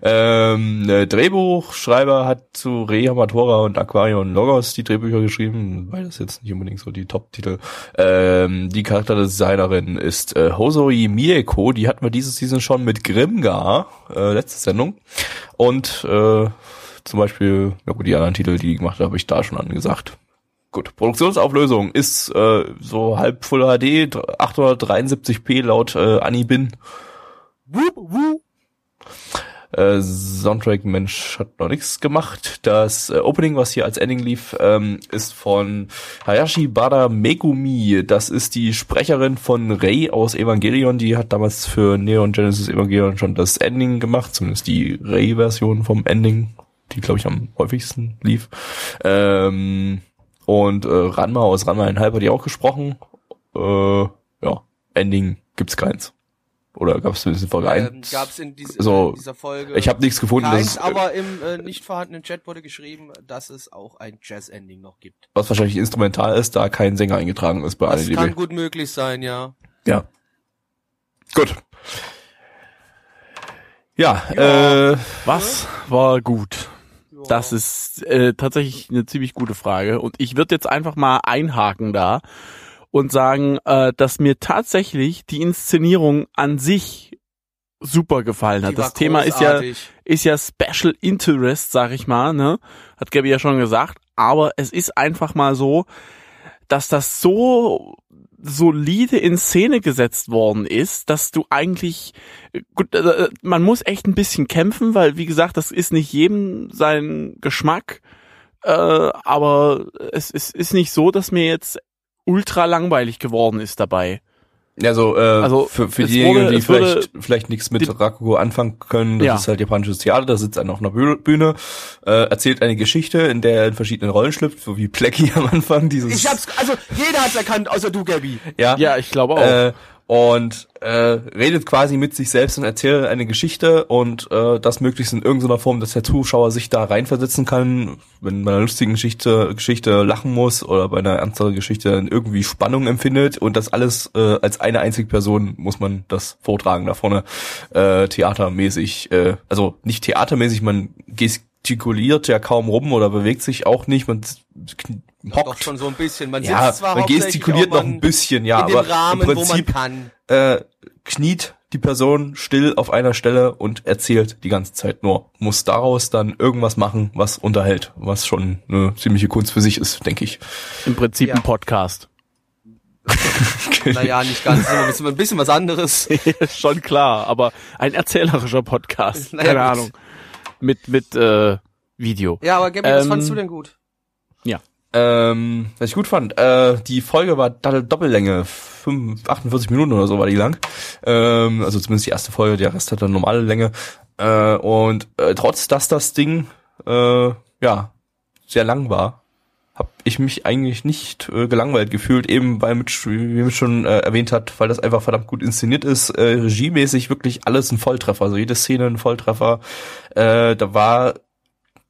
Speaker 3: Ähm, äh, Drehbuchschreiber hat zu Re Amatora und Aquarion Logos die Drehbücher geschrieben, weil das jetzt nicht unbedingt so die Top-Titel. Ähm, die Charakterdesignerin ist äh, Hosoi Mieko, die hatten wir diese Season schon mit Grimgar, äh, letzte Sendung. Und äh, zum Beispiel, ja gut, die anderen Titel, die die gemacht habe ich da schon angesagt. Gut, Produktionsauflösung ist äh, so halb Full HD, 873p laut äh, Anibin. Wup, wup. Äh, Soundtrack Mensch hat noch nichts gemacht. Das äh, Opening, was hier als Ending lief, ähm, ist von Hayashi Bada Megumi. Das ist die Sprecherin von Rei aus Evangelion. Die hat damals für Neon Genesis Evangelion schon das Ending gemacht, zumindest die Rei-Version vom Ending, die glaube ich am häufigsten lief. Ähm, und äh, Ranma aus Ranma in Halb hat die auch gesprochen. Äh, ja, Ending gibt's keins. Oder gab es bisschen Folge
Speaker 2: Ähm,
Speaker 3: ein?
Speaker 2: Gab's in, dies,
Speaker 3: So,
Speaker 2: in dieser Folge.
Speaker 3: Ich habe nichts gefunden,
Speaker 2: Keins,
Speaker 3: dass es,
Speaker 2: aber im äh, nicht vorhandenen Chat wurde geschrieben, dass es auch ein Jazz-Ending noch gibt.
Speaker 3: was wahrscheinlich instrumental ist, da kein Sänger eingetragen ist bei
Speaker 2: Das
Speaker 3: AniDB.
Speaker 2: kann gut möglich sein, ja.
Speaker 3: Ja. Gut. Ja,
Speaker 2: Ja.
Speaker 3: äh,
Speaker 1: Was war gut? Das ist äh, tatsächlich eine ziemlich gute Frage. Und ich würde jetzt einfach mal einhaken da und sagen, äh, dass mir tatsächlich die Inszenierung an sich super gefallen hat.
Speaker 2: Die
Speaker 1: Das Thema ist ja
Speaker 2: großartig.
Speaker 1: ist ja Special Interest, sag ich mal, ne? Hat Gabby ja schon gesagt. Aber es ist einfach mal so, dass das so solide in Szene gesetzt worden ist, dass du eigentlich gut, äh, man muss echt ein bisschen kämpfen, weil wie gesagt, das ist nicht jedem sein Geschmack, äh, aber es, es ist nicht so, dass mir jetzt ultra langweilig geworden ist dabei.
Speaker 3: also, äh,
Speaker 1: Also,
Speaker 3: für, für diejenigen,
Speaker 1: wurde-
Speaker 3: die vielleicht, vielleicht nichts mit
Speaker 1: die-
Speaker 3: Rakugo anfangen können, das
Speaker 1: Ja.
Speaker 3: ist halt japanisches Theater, da sitzt einer auf einer Bühne, Bühne äh, erzählt eine Geschichte, in der er in verschiedenen Rollen schlüpft, so wie Plecky am Anfang dieses,
Speaker 2: Ich hab's, also jeder hat's erkannt, außer du, Gabby.
Speaker 3: ja,
Speaker 1: Ja, ich glaube auch.
Speaker 3: Äh, und äh, redet quasi mit sich selbst und erzählt eine Geschichte und äh, das möglichst in irgendeiner Form, dass der Zuschauer sich da reinversetzen kann, wenn bei einer lustigen Geschichte, Geschichte lachen muss oder bei einer ernsteren Geschichte irgendwie Spannung empfindet. Und das alles äh, als eine einzige Person muss man das vortragen da vorne äh, theatermäßig, äh, also nicht theatermäßig, man gestikuliert ja kaum rum oder bewegt sich auch nicht, man kn-
Speaker 2: Doch
Speaker 3: hockt
Speaker 2: schon so ein bisschen. Man
Speaker 3: ja,
Speaker 2: sitzt zwar
Speaker 3: man gestikuliert
Speaker 2: auch
Speaker 3: noch
Speaker 2: man
Speaker 3: ein bisschen, ja,
Speaker 2: in dem
Speaker 3: aber
Speaker 2: Rahmen,
Speaker 3: im
Speaker 2: wo man
Speaker 3: Prinzip
Speaker 2: kann.
Speaker 3: äh, kniet die Person still auf einer Stelle und erzählt die ganze Zeit nur. Muss daraus dann irgendwas machen, was unterhält, was schon eine ziemliche Kunst für sich ist, denke ich.
Speaker 1: Im Prinzip
Speaker 2: ja.
Speaker 1: ein Podcast.
Speaker 2: Naja, nicht ganz. Ein bisschen, ein bisschen was anderes.
Speaker 1: Schon klar, aber ein erzählerischer Podcast.
Speaker 2: Naja,
Speaker 1: Keine
Speaker 2: gut.
Speaker 1: Ahnung. Mit mit äh, Video.
Speaker 2: Ja, aber Gabby, was
Speaker 1: Ähm,
Speaker 2: fandst du denn gut?
Speaker 3: Ähm, was ich gut fand, äh, die Folge war Doppel- Doppellänge, 5, 48 Minuten oder so war die lang. Ähm, also zumindest die erste Folge, der Rest hat dann normale Länge. Äh, und äh, trotz dass das Ding äh, ja sehr lang war, habe ich mich eigentlich nicht äh, gelangweilt gefühlt, eben weil mit, wie Mitch schon äh, erwähnt hat, weil das einfach verdammt gut inszeniert ist, äh, regiemäßig wirklich alles ein Volltreffer, also jede Szene ein Volltreffer. Äh, da war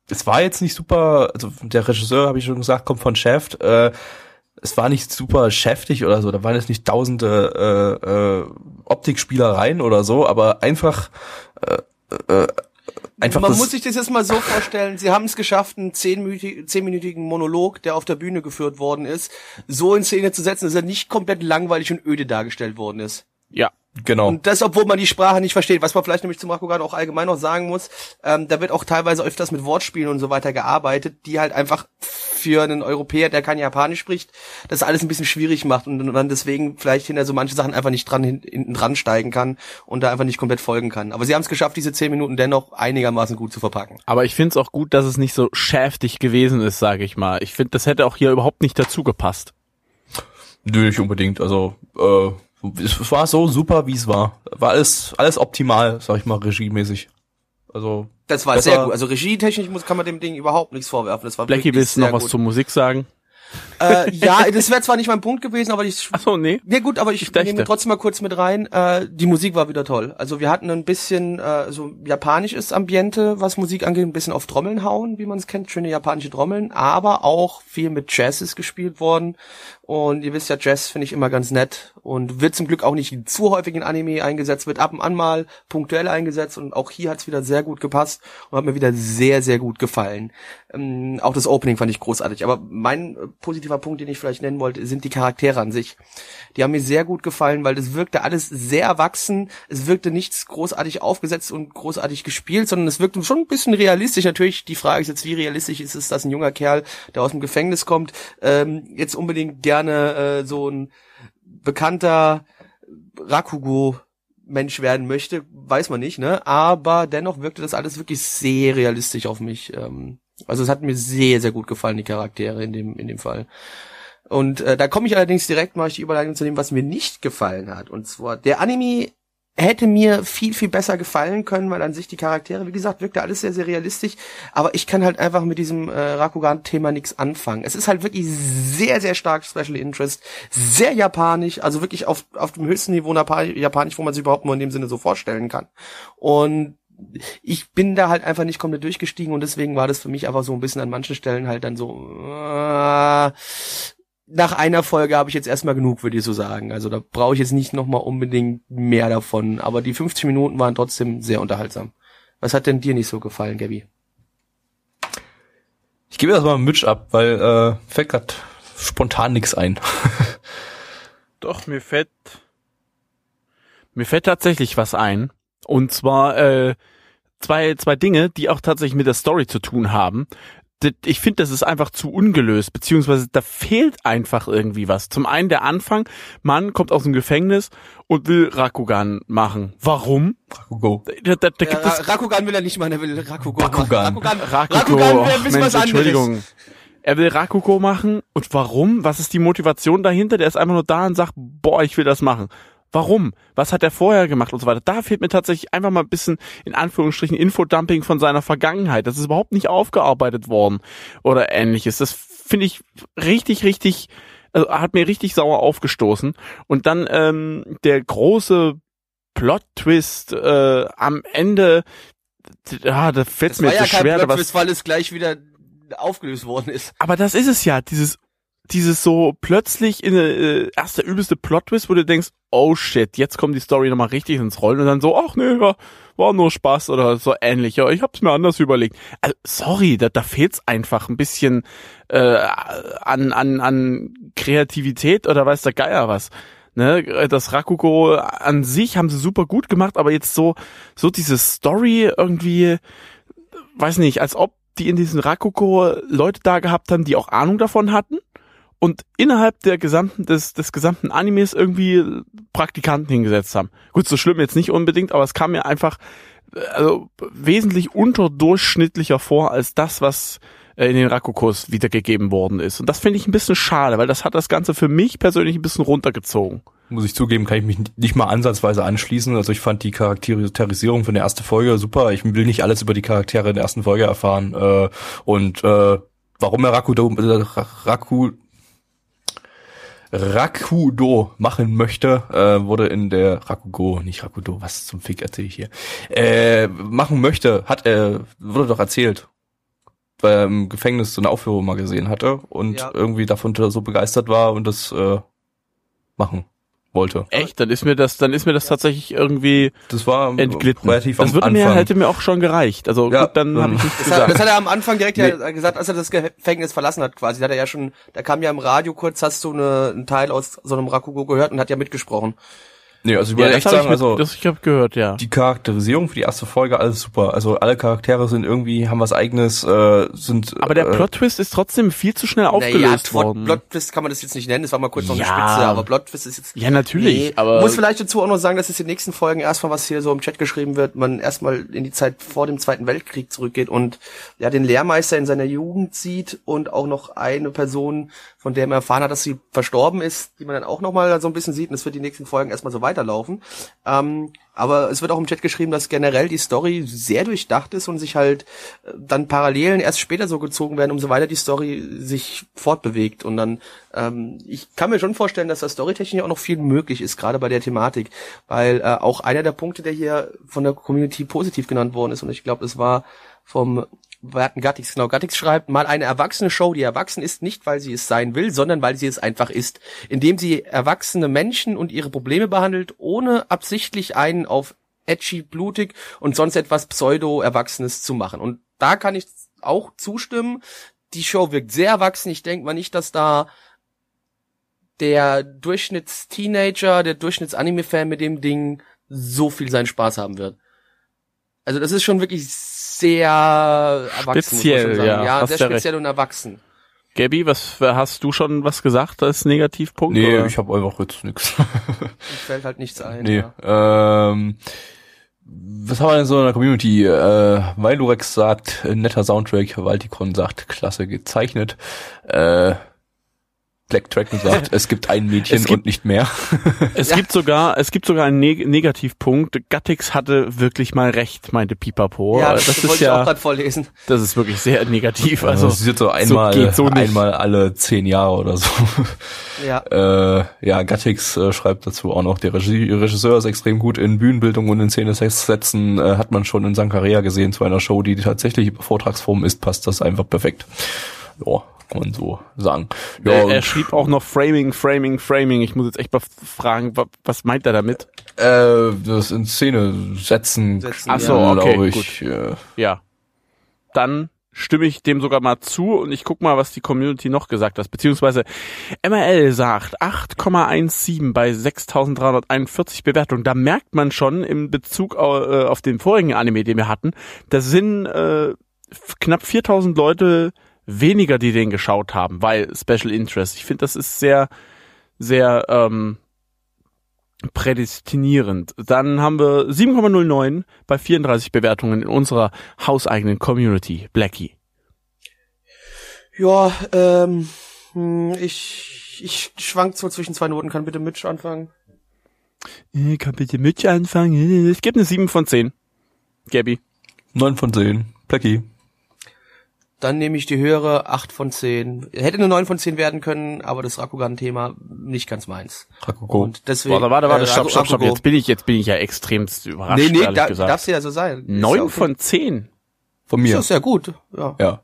Speaker 3: es war jetzt nicht super, also der Regisseur, habe ich schon gesagt, kommt von Shaft, äh, es war nicht super schäftig oder so, da waren jetzt nicht tausende äh, äh, Optikspielereien oder so, aber einfach äh, äh, einfach
Speaker 2: Man muss sich das jetzt mal so vorstellen, sie haben es geschafft, einen zehnminütigen, zehnminütigen Monolog, der auf der Bühne geführt worden ist, so in Szene zu setzen, dass er nicht komplett langweilig und öde dargestellt worden ist.
Speaker 1: Ja.
Speaker 3: Genau.
Speaker 2: Und das, obwohl man die Sprache nicht versteht. Was man vielleicht nämlich zum Rakugan auch allgemein noch sagen muss, ähm, da wird auch teilweise öfters mit Wortspielen und so weiter gearbeitet, die halt einfach für einen Europäer, der kein Japanisch spricht, das alles ein bisschen schwierig macht und dann deswegen vielleicht hinter so manche Sachen einfach nicht dran hin- hinten dran steigen kann und da einfach nicht komplett folgen kann. Aber sie haben es geschafft, diese zehn Minuten dennoch einigermaßen gut zu verpacken.
Speaker 1: Aber ich finde es auch gut, dass es nicht so schäftig gewesen ist, sage ich mal. Ich finde, das hätte auch hier überhaupt nicht dazu gepasst.
Speaker 3: Nö, nicht unbedingt. Also äh, es war so super, wie es war. War alles alles optimal, sag ich mal, regiemäßig. Also
Speaker 2: Das war
Speaker 3: Besser-
Speaker 2: sehr gut. Also regietechnisch muss, kann man dem Ding überhaupt nichts vorwerfen. Das war
Speaker 1: Blackie, willst du noch was
Speaker 2: gut.
Speaker 1: zur Musik sagen?
Speaker 2: Äh, ja, das wäre zwar nicht mein Punkt gewesen, aber ich.
Speaker 1: Ach so, nee.
Speaker 2: Ja gut, aber ich,
Speaker 1: Ich
Speaker 2: nehme trotzdem mal kurz mit rein. Äh, die Musik war wieder toll. Also wir hatten ein bisschen äh, so japanisches Ambiente, was Musik angeht, ein bisschen auf Trommeln hauen, wie man es kennt, schöne japanische Trommeln, aber auch viel mit Jazz ist gespielt worden. Und ihr wisst ja, Jazz finde ich immer ganz nett und wird zum Glück auch nicht zu häufig in Anime eingesetzt, wird ab und an mal punktuell eingesetzt und auch hier hat es wieder sehr gut gepasst und hat mir wieder sehr, sehr gut gefallen. Ähm, auch das Opening fand ich großartig. Aber mein äh, positiver Punkt, den ich vielleicht nennen wollte, sind die Charaktere an sich. Die haben mir sehr gut gefallen, weil das wirkte alles sehr erwachsen. Es wirkte nichts großartig aufgesetzt und großartig gespielt, sondern es wirkte schon ein bisschen realistisch. Natürlich, die Frage ist jetzt, wie realistisch ist es, dass ein junger Kerl, der aus dem Gefängnis kommt, ähm, jetzt unbedingt gerne äh, so ein bekannter Rakugo Mensch werden möchte, weiß man nicht, ne? Aber dennoch wirkte das alles wirklich sehr realistisch auf mich. Ähm, also es hat mir sehr, sehr gut gefallen, die Charaktere in dem, in dem Fall. Und äh, da komme ich allerdings direkt mal die Überleitung zu dem, was mir nicht gefallen hat. Und zwar, der Anime hätte mir viel, viel besser gefallen können, weil an sich die Charaktere, wie gesagt, wirkte alles sehr, sehr realistisch. Aber ich kann halt einfach mit diesem äh, Rakugan-Thema nichts anfangen. Es ist halt wirklich sehr, sehr stark Special Interest, sehr japanisch, also wirklich auf, auf dem höchsten Niveau japanisch, wo man sich überhaupt nur in dem Sinne so vorstellen kann. Und ich bin da halt einfach nicht komplett durchgestiegen und deswegen war das für mich einfach so ein bisschen an manchen Stellen halt dann so, äh, nach einer Folge habe ich jetzt erstmal genug, würde ich so sagen. Also da brauche ich jetzt nicht nochmal unbedingt mehr davon. Aber die 50 Minuten waren trotzdem sehr unterhaltsam. Was hat denn dir nicht so gefallen, Gabby?
Speaker 3: Ich gebe das mal Mitch ab, weil äh, fällt grad spontan nix ein.
Speaker 1: Doch, mir fällt, mir fällt tatsächlich was ein. Und zwar äh, zwei, zwei Dinge, die auch tatsächlich mit der Story zu tun haben. Ich finde, das ist einfach zu ungelöst, beziehungsweise da fehlt einfach irgendwie was. Zum einen der Anfang, Mann kommt aus dem Gefängnis und will Rakugan machen. Warum?
Speaker 3: Rakugo.
Speaker 1: Da, da, da
Speaker 2: Ja,
Speaker 1: gibt es
Speaker 2: Rakugan will er nicht machen, er will Rakugo
Speaker 3: Rakugan.
Speaker 2: machen. Rakugan,
Speaker 1: Rakugo.
Speaker 2: Rakugan will ein bisschen
Speaker 1: Mensch,
Speaker 2: was anderes.
Speaker 1: Entschuldigung. Er will Rakugo machen. Und warum? Was ist die Motivation dahinter? Der ist einfach nur da und sagt, boah, ich will das machen. Warum? Was hat er vorher gemacht und so weiter? Da fehlt mir tatsächlich einfach mal ein bisschen, in Anführungsstrichen, Infodumping von seiner Vergangenheit. Das ist überhaupt nicht aufgearbeitet worden oder ähnliches. Das finde ich richtig, richtig, also hat mir richtig sauer aufgestoßen. Und dann ähm, der große Plot-Twist äh, am Ende, ja, da fällt mir
Speaker 2: ja
Speaker 1: so schwer, da was
Speaker 2: Plot-Twist, weil es gleich wieder aufgelöst worden ist.
Speaker 1: aber das ist es ja, dieses, dieses so plötzlich in äh, erst der übelste Plot-Twist, wo du denkst, oh shit, jetzt kommt die Story nochmal richtig ins Rollen und dann so, ach nee, war, war nur Spaß oder so ähnlich. Ja, ich hab's mir anders überlegt. Also, sorry, da, da fehlt's einfach ein bisschen äh, an, an, an Kreativität oder weiß der Geier was. Ne, das Rakugo an sich haben sie super gut gemacht, aber jetzt so, so diese Story irgendwie, weiß nicht, als ob die in diesen Rakugo Leute da gehabt haben, die auch Ahnung davon hatten und innerhalb der gesamten, des, des gesamten Animes irgendwie Praktikanten hingesetzt haben. Gut, so schlimm jetzt nicht unbedingt, aber es kam mir einfach äh, also, wesentlich unterdurchschnittlicher vor als das, was äh, in den Rakukos wiedergegeben worden ist. Und das finde ich ein bisschen schade, weil das hat das Ganze für mich persönlich ein bisschen runtergezogen.
Speaker 3: Muss ich zugeben, kann ich mich nicht mal ansatzweise anschließen. Also ich fand die Charakterisierung von der ersten Folge super. Ich will nicht alles über die Charaktere in der ersten Folge erfahren. Äh, und äh, warum er Rakudo, äh, Raku, Rakudo machen möchte, äh, wurde in der Rakugo, nicht Rakudo, was zum Fick erzähle ich hier, äh, machen möchte, hat er, wurde doch erzählt, weil er im Gefängnis so eine Aufführung mal gesehen hatte und
Speaker 2: Ja.
Speaker 3: irgendwie davon so begeistert war und das äh, machen wollte.
Speaker 1: Echt? Dann ist mir das, dann ist mir das tatsächlich irgendwie
Speaker 3: Das war
Speaker 1: entglitten.
Speaker 3: relativ
Speaker 1: das
Speaker 3: am
Speaker 1: würde
Speaker 3: Anfang.
Speaker 1: mir, hätte mir auch schon gereicht. Also
Speaker 3: Ja,
Speaker 1: gut, dann
Speaker 3: ähm,
Speaker 1: habe ich nichts
Speaker 2: Das hat, das
Speaker 1: gesagt.
Speaker 2: hat er am Anfang direkt ja gesagt, als er das Gefängnis verlassen hat quasi. Da hat er ja schon, da kam ja im Radio kurz, hast du eine, einen Teil aus so einem Rakugo gehört und hat ja mitgesprochen.
Speaker 3: Nee, also ich
Speaker 1: Ja,
Speaker 3: würde
Speaker 1: das
Speaker 3: echt
Speaker 1: habe ich,
Speaker 3: sagen,
Speaker 1: mit,
Speaker 3: also
Speaker 1: das ich habe gehört, ja.
Speaker 3: die Charakterisierung für die erste Folge alles super. Also alle Charaktere sind irgendwie haben was eigenes, äh, sind
Speaker 1: Aber der
Speaker 3: äh,
Speaker 1: Plot-Twist ist trotzdem viel zu schnell
Speaker 2: naja,
Speaker 1: aufgelöst
Speaker 2: Plot,
Speaker 1: worden.
Speaker 2: Plot-Twist kann man das jetzt nicht nennen, das war mal kurz noch eine
Speaker 1: Ja.
Speaker 2: Spitze, aber Plot-Twist ist jetzt...
Speaker 1: ja, natürlich,
Speaker 2: Nee,
Speaker 1: aber
Speaker 2: muss vielleicht dazu auch noch sagen, dass es in den nächsten Folgen erstmal, was hier so im Chat geschrieben wird, man erstmal in die Zeit vor dem Zweiten Weltkrieg zurückgeht und ja den Lehrmeister in seiner Jugend sieht und auch noch eine Person, von der man erfahren hat, dass sie verstorben ist, die man dann auch nochmal so ein bisschen sieht und das wird die nächsten Folgen erstmal so weitergehen. Weiterlaufen. Ähm, aber es wird auch im Chat geschrieben, dass generell die Story sehr durchdacht ist und sich halt äh, dann Parallelen erst später so gezogen werden, umso weiter die Story sich fortbewegt. Und dann, ähm, ich kann mir schon vorstellen, dass da storytechnisch auch noch viel möglich ist, gerade bei der Thematik. Weil äh, auch einer der Punkte, der hier von der Community positiv genannt worden ist, und ich glaube, es war vom hatten Gattix, genau. Gattix schreibt mal eine erwachsene Show, die erwachsen ist, nicht weil sie es sein will, sondern weil sie es einfach ist. Indem sie erwachsene Menschen und ihre Probleme behandelt, ohne absichtlich einen auf edgy, blutig und sonst etwas pseudo-erwachsenes zu machen. Und da kann ich auch zustimmen. Die Show wirkt sehr erwachsen. Ich denke mal nicht, dass da der Durchschnittsteenager, der Durchschnittsanime-Fan mit dem Ding so viel seinen Spaß haben wird. Also das ist schon wirklich sehr erwachsen.
Speaker 1: Speziell,
Speaker 2: muss man schon sagen.
Speaker 1: ja,
Speaker 2: ja sehr speziell und erwachsen.
Speaker 1: Gabi, was hast du schon was gesagt als Negativpunkt?
Speaker 3: Nee,
Speaker 1: oder?
Speaker 3: ich habe einfach jetzt nix.
Speaker 2: Mir fällt halt nichts ein.
Speaker 3: nee.
Speaker 2: Ja.
Speaker 3: Ähm, was haben wir denn so in der Community? Äh, Mailurex sagt, netter Soundtrack, Valtikon sagt, klasse gezeichnet. Äh, Black Dragon sagt, es gibt ein Mädchen
Speaker 1: gibt-
Speaker 3: und nicht mehr.
Speaker 1: Es
Speaker 2: Ja.
Speaker 1: gibt sogar, es gibt sogar einen Neg Negativpunkt. Gattix hatte wirklich mal recht, meinte Pipapo.
Speaker 2: ja,
Speaker 1: das
Speaker 2: das,
Speaker 1: ist
Speaker 2: wollte ich auch
Speaker 1: ja,
Speaker 2: gerade vorlesen.
Speaker 1: das ist wirklich sehr negativ. Also,
Speaker 3: es ist so einmal,
Speaker 1: geht so nicht.
Speaker 3: einmal alle zehn Jahre oder so.
Speaker 2: Ja.
Speaker 3: Äh, ja, Gattix äh, schreibt dazu auch noch, der Regie, Regisseur ist extrem gut in Bühnenbildung und in Szene-Setzen, äh, hat man schon in Sankarea gesehen zu einer Show, die tatsächlich über Vortragsform ist, passt das einfach perfekt. Ja, kann man so sagen. Ja,
Speaker 1: er,
Speaker 3: und,
Speaker 1: er schrieb auch noch Framing, Framing, Framing. Ich muss jetzt echt mal fragen, wa- was meint er damit?
Speaker 3: äh, das in Szene setzen,
Speaker 2: Setzen,
Speaker 1: Ach so, okay,
Speaker 3: glaube ich. Äh,
Speaker 1: Ja. Dann stimme ich dem sogar mal zu und ich guck mal, was die Community noch gesagt hat. Beziehungsweise MRL sagt 8,17 bei 6341 Bewertungen. Da merkt man schon im Bezug äh, auf den vorigen Anime, den wir hatten, da sind äh, knapp 4000 Leute weniger, die den geschaut haben, weil Special Interest. Ich finde, das ist sehr, sehr ähm, prädestinierend. Dann haben wir 7,09 bei 34 Bewertungen in unserer hauseigenen Community, Blackie.
Speaker 2: Ja, ähm, hm, ich, ich schwank so zwischen zwei Noten. Kann bitte Mitch anfangen?
Speaker 1: Ich kann bitte mit anfangen. Es gibt eine 7 von 10. Gabby.
Speaker 3: 9 von 10. Blackie.
Speaker 2: Dann nehme ich die höhere 8 von 10. Hätte eine 9 von 10 werden können, aber das Rakugan-Thema nicht ganz meins.
Speaker 3: Rakoko.
Speaker 2: Und deswegen.
Speaker 1: Warte, warte, warte,
Speaker 2: äh,
Speaker 1: stopp, stopp, stopp.
Speaker 2: Rakugo.
Speaker 1: Jetzt bin ich, jetzt bin ich ja extremst überrascht,
Speaker 2: Nee, nee,
Speaker 1: ehrlich
Speaker 2: da,
Speaker 1: gesagt.
Speaker 2: darf's ja so sein. Ist
Speaker 1: 9
Speaker 2: ja okay.
Speaker 1: von 10.
Speaker 3: Von
Speaker 2: Ist
Speaker 3: mir.
Speaker 2: ja sehr gut, ja.
Speaker 3: Ja.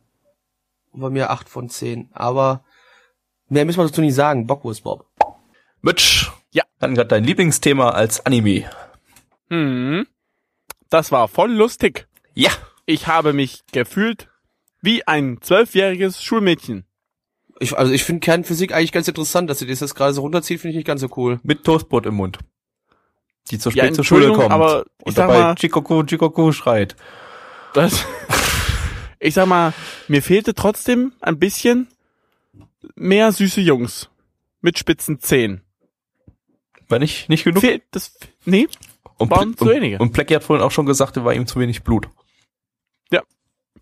Speaker 2: Bei mir 8 von 10. Aber mehr müssen wir dazu nicht sagen. Bockwurst Bob.
Speaker 3: Mitch.
Speaker 1: Ja.
Speaker 3: Dann gerade dein Lieblingsthema als Anime.
Speaker 1: Hm. Das war voll lustig.
Speaker 3: Ja.
Speaker 1: Ich habe mich gefühlt wie ein zwölfjähriges Schulmädchen.
Speaker 2: Ich, also ich finde Kernphysik eigentlich ganz interessant, dass ihr das jetzt gerade so runterzieht, finde ich nicht ganz so cool.
Speaker 3: Mit Toastbrot im Mund. Die zu
Speaker 1: Ja,
Speaker 3: spät zur Schule kommt.
Speaker 1: aber ich
Speaker 3: und
Speaker 1: sag
Speaker 3: dabei
Speaker 1: mal-
Speaker 3: Chikoku, Chikoku schreit.
Speaker 1: Das, ich sag mal, mir fehlte trotzdem ein bisschen mehr süße Jungs mit spitzen Zähnen.
Speaker 3: War nicht, nicht genug?
Speaker 1: Fehlt das? Nee,
Speaker 3: Und,
Speaker 1: waren
Speaker 3: Pl-
Speaker 1: zu
Speaker 3: und,
Speaker 1: wenige.
Speaker 3: und Plecky hat vorhin auch schon gesagt, er war ihm zu wenig Blut.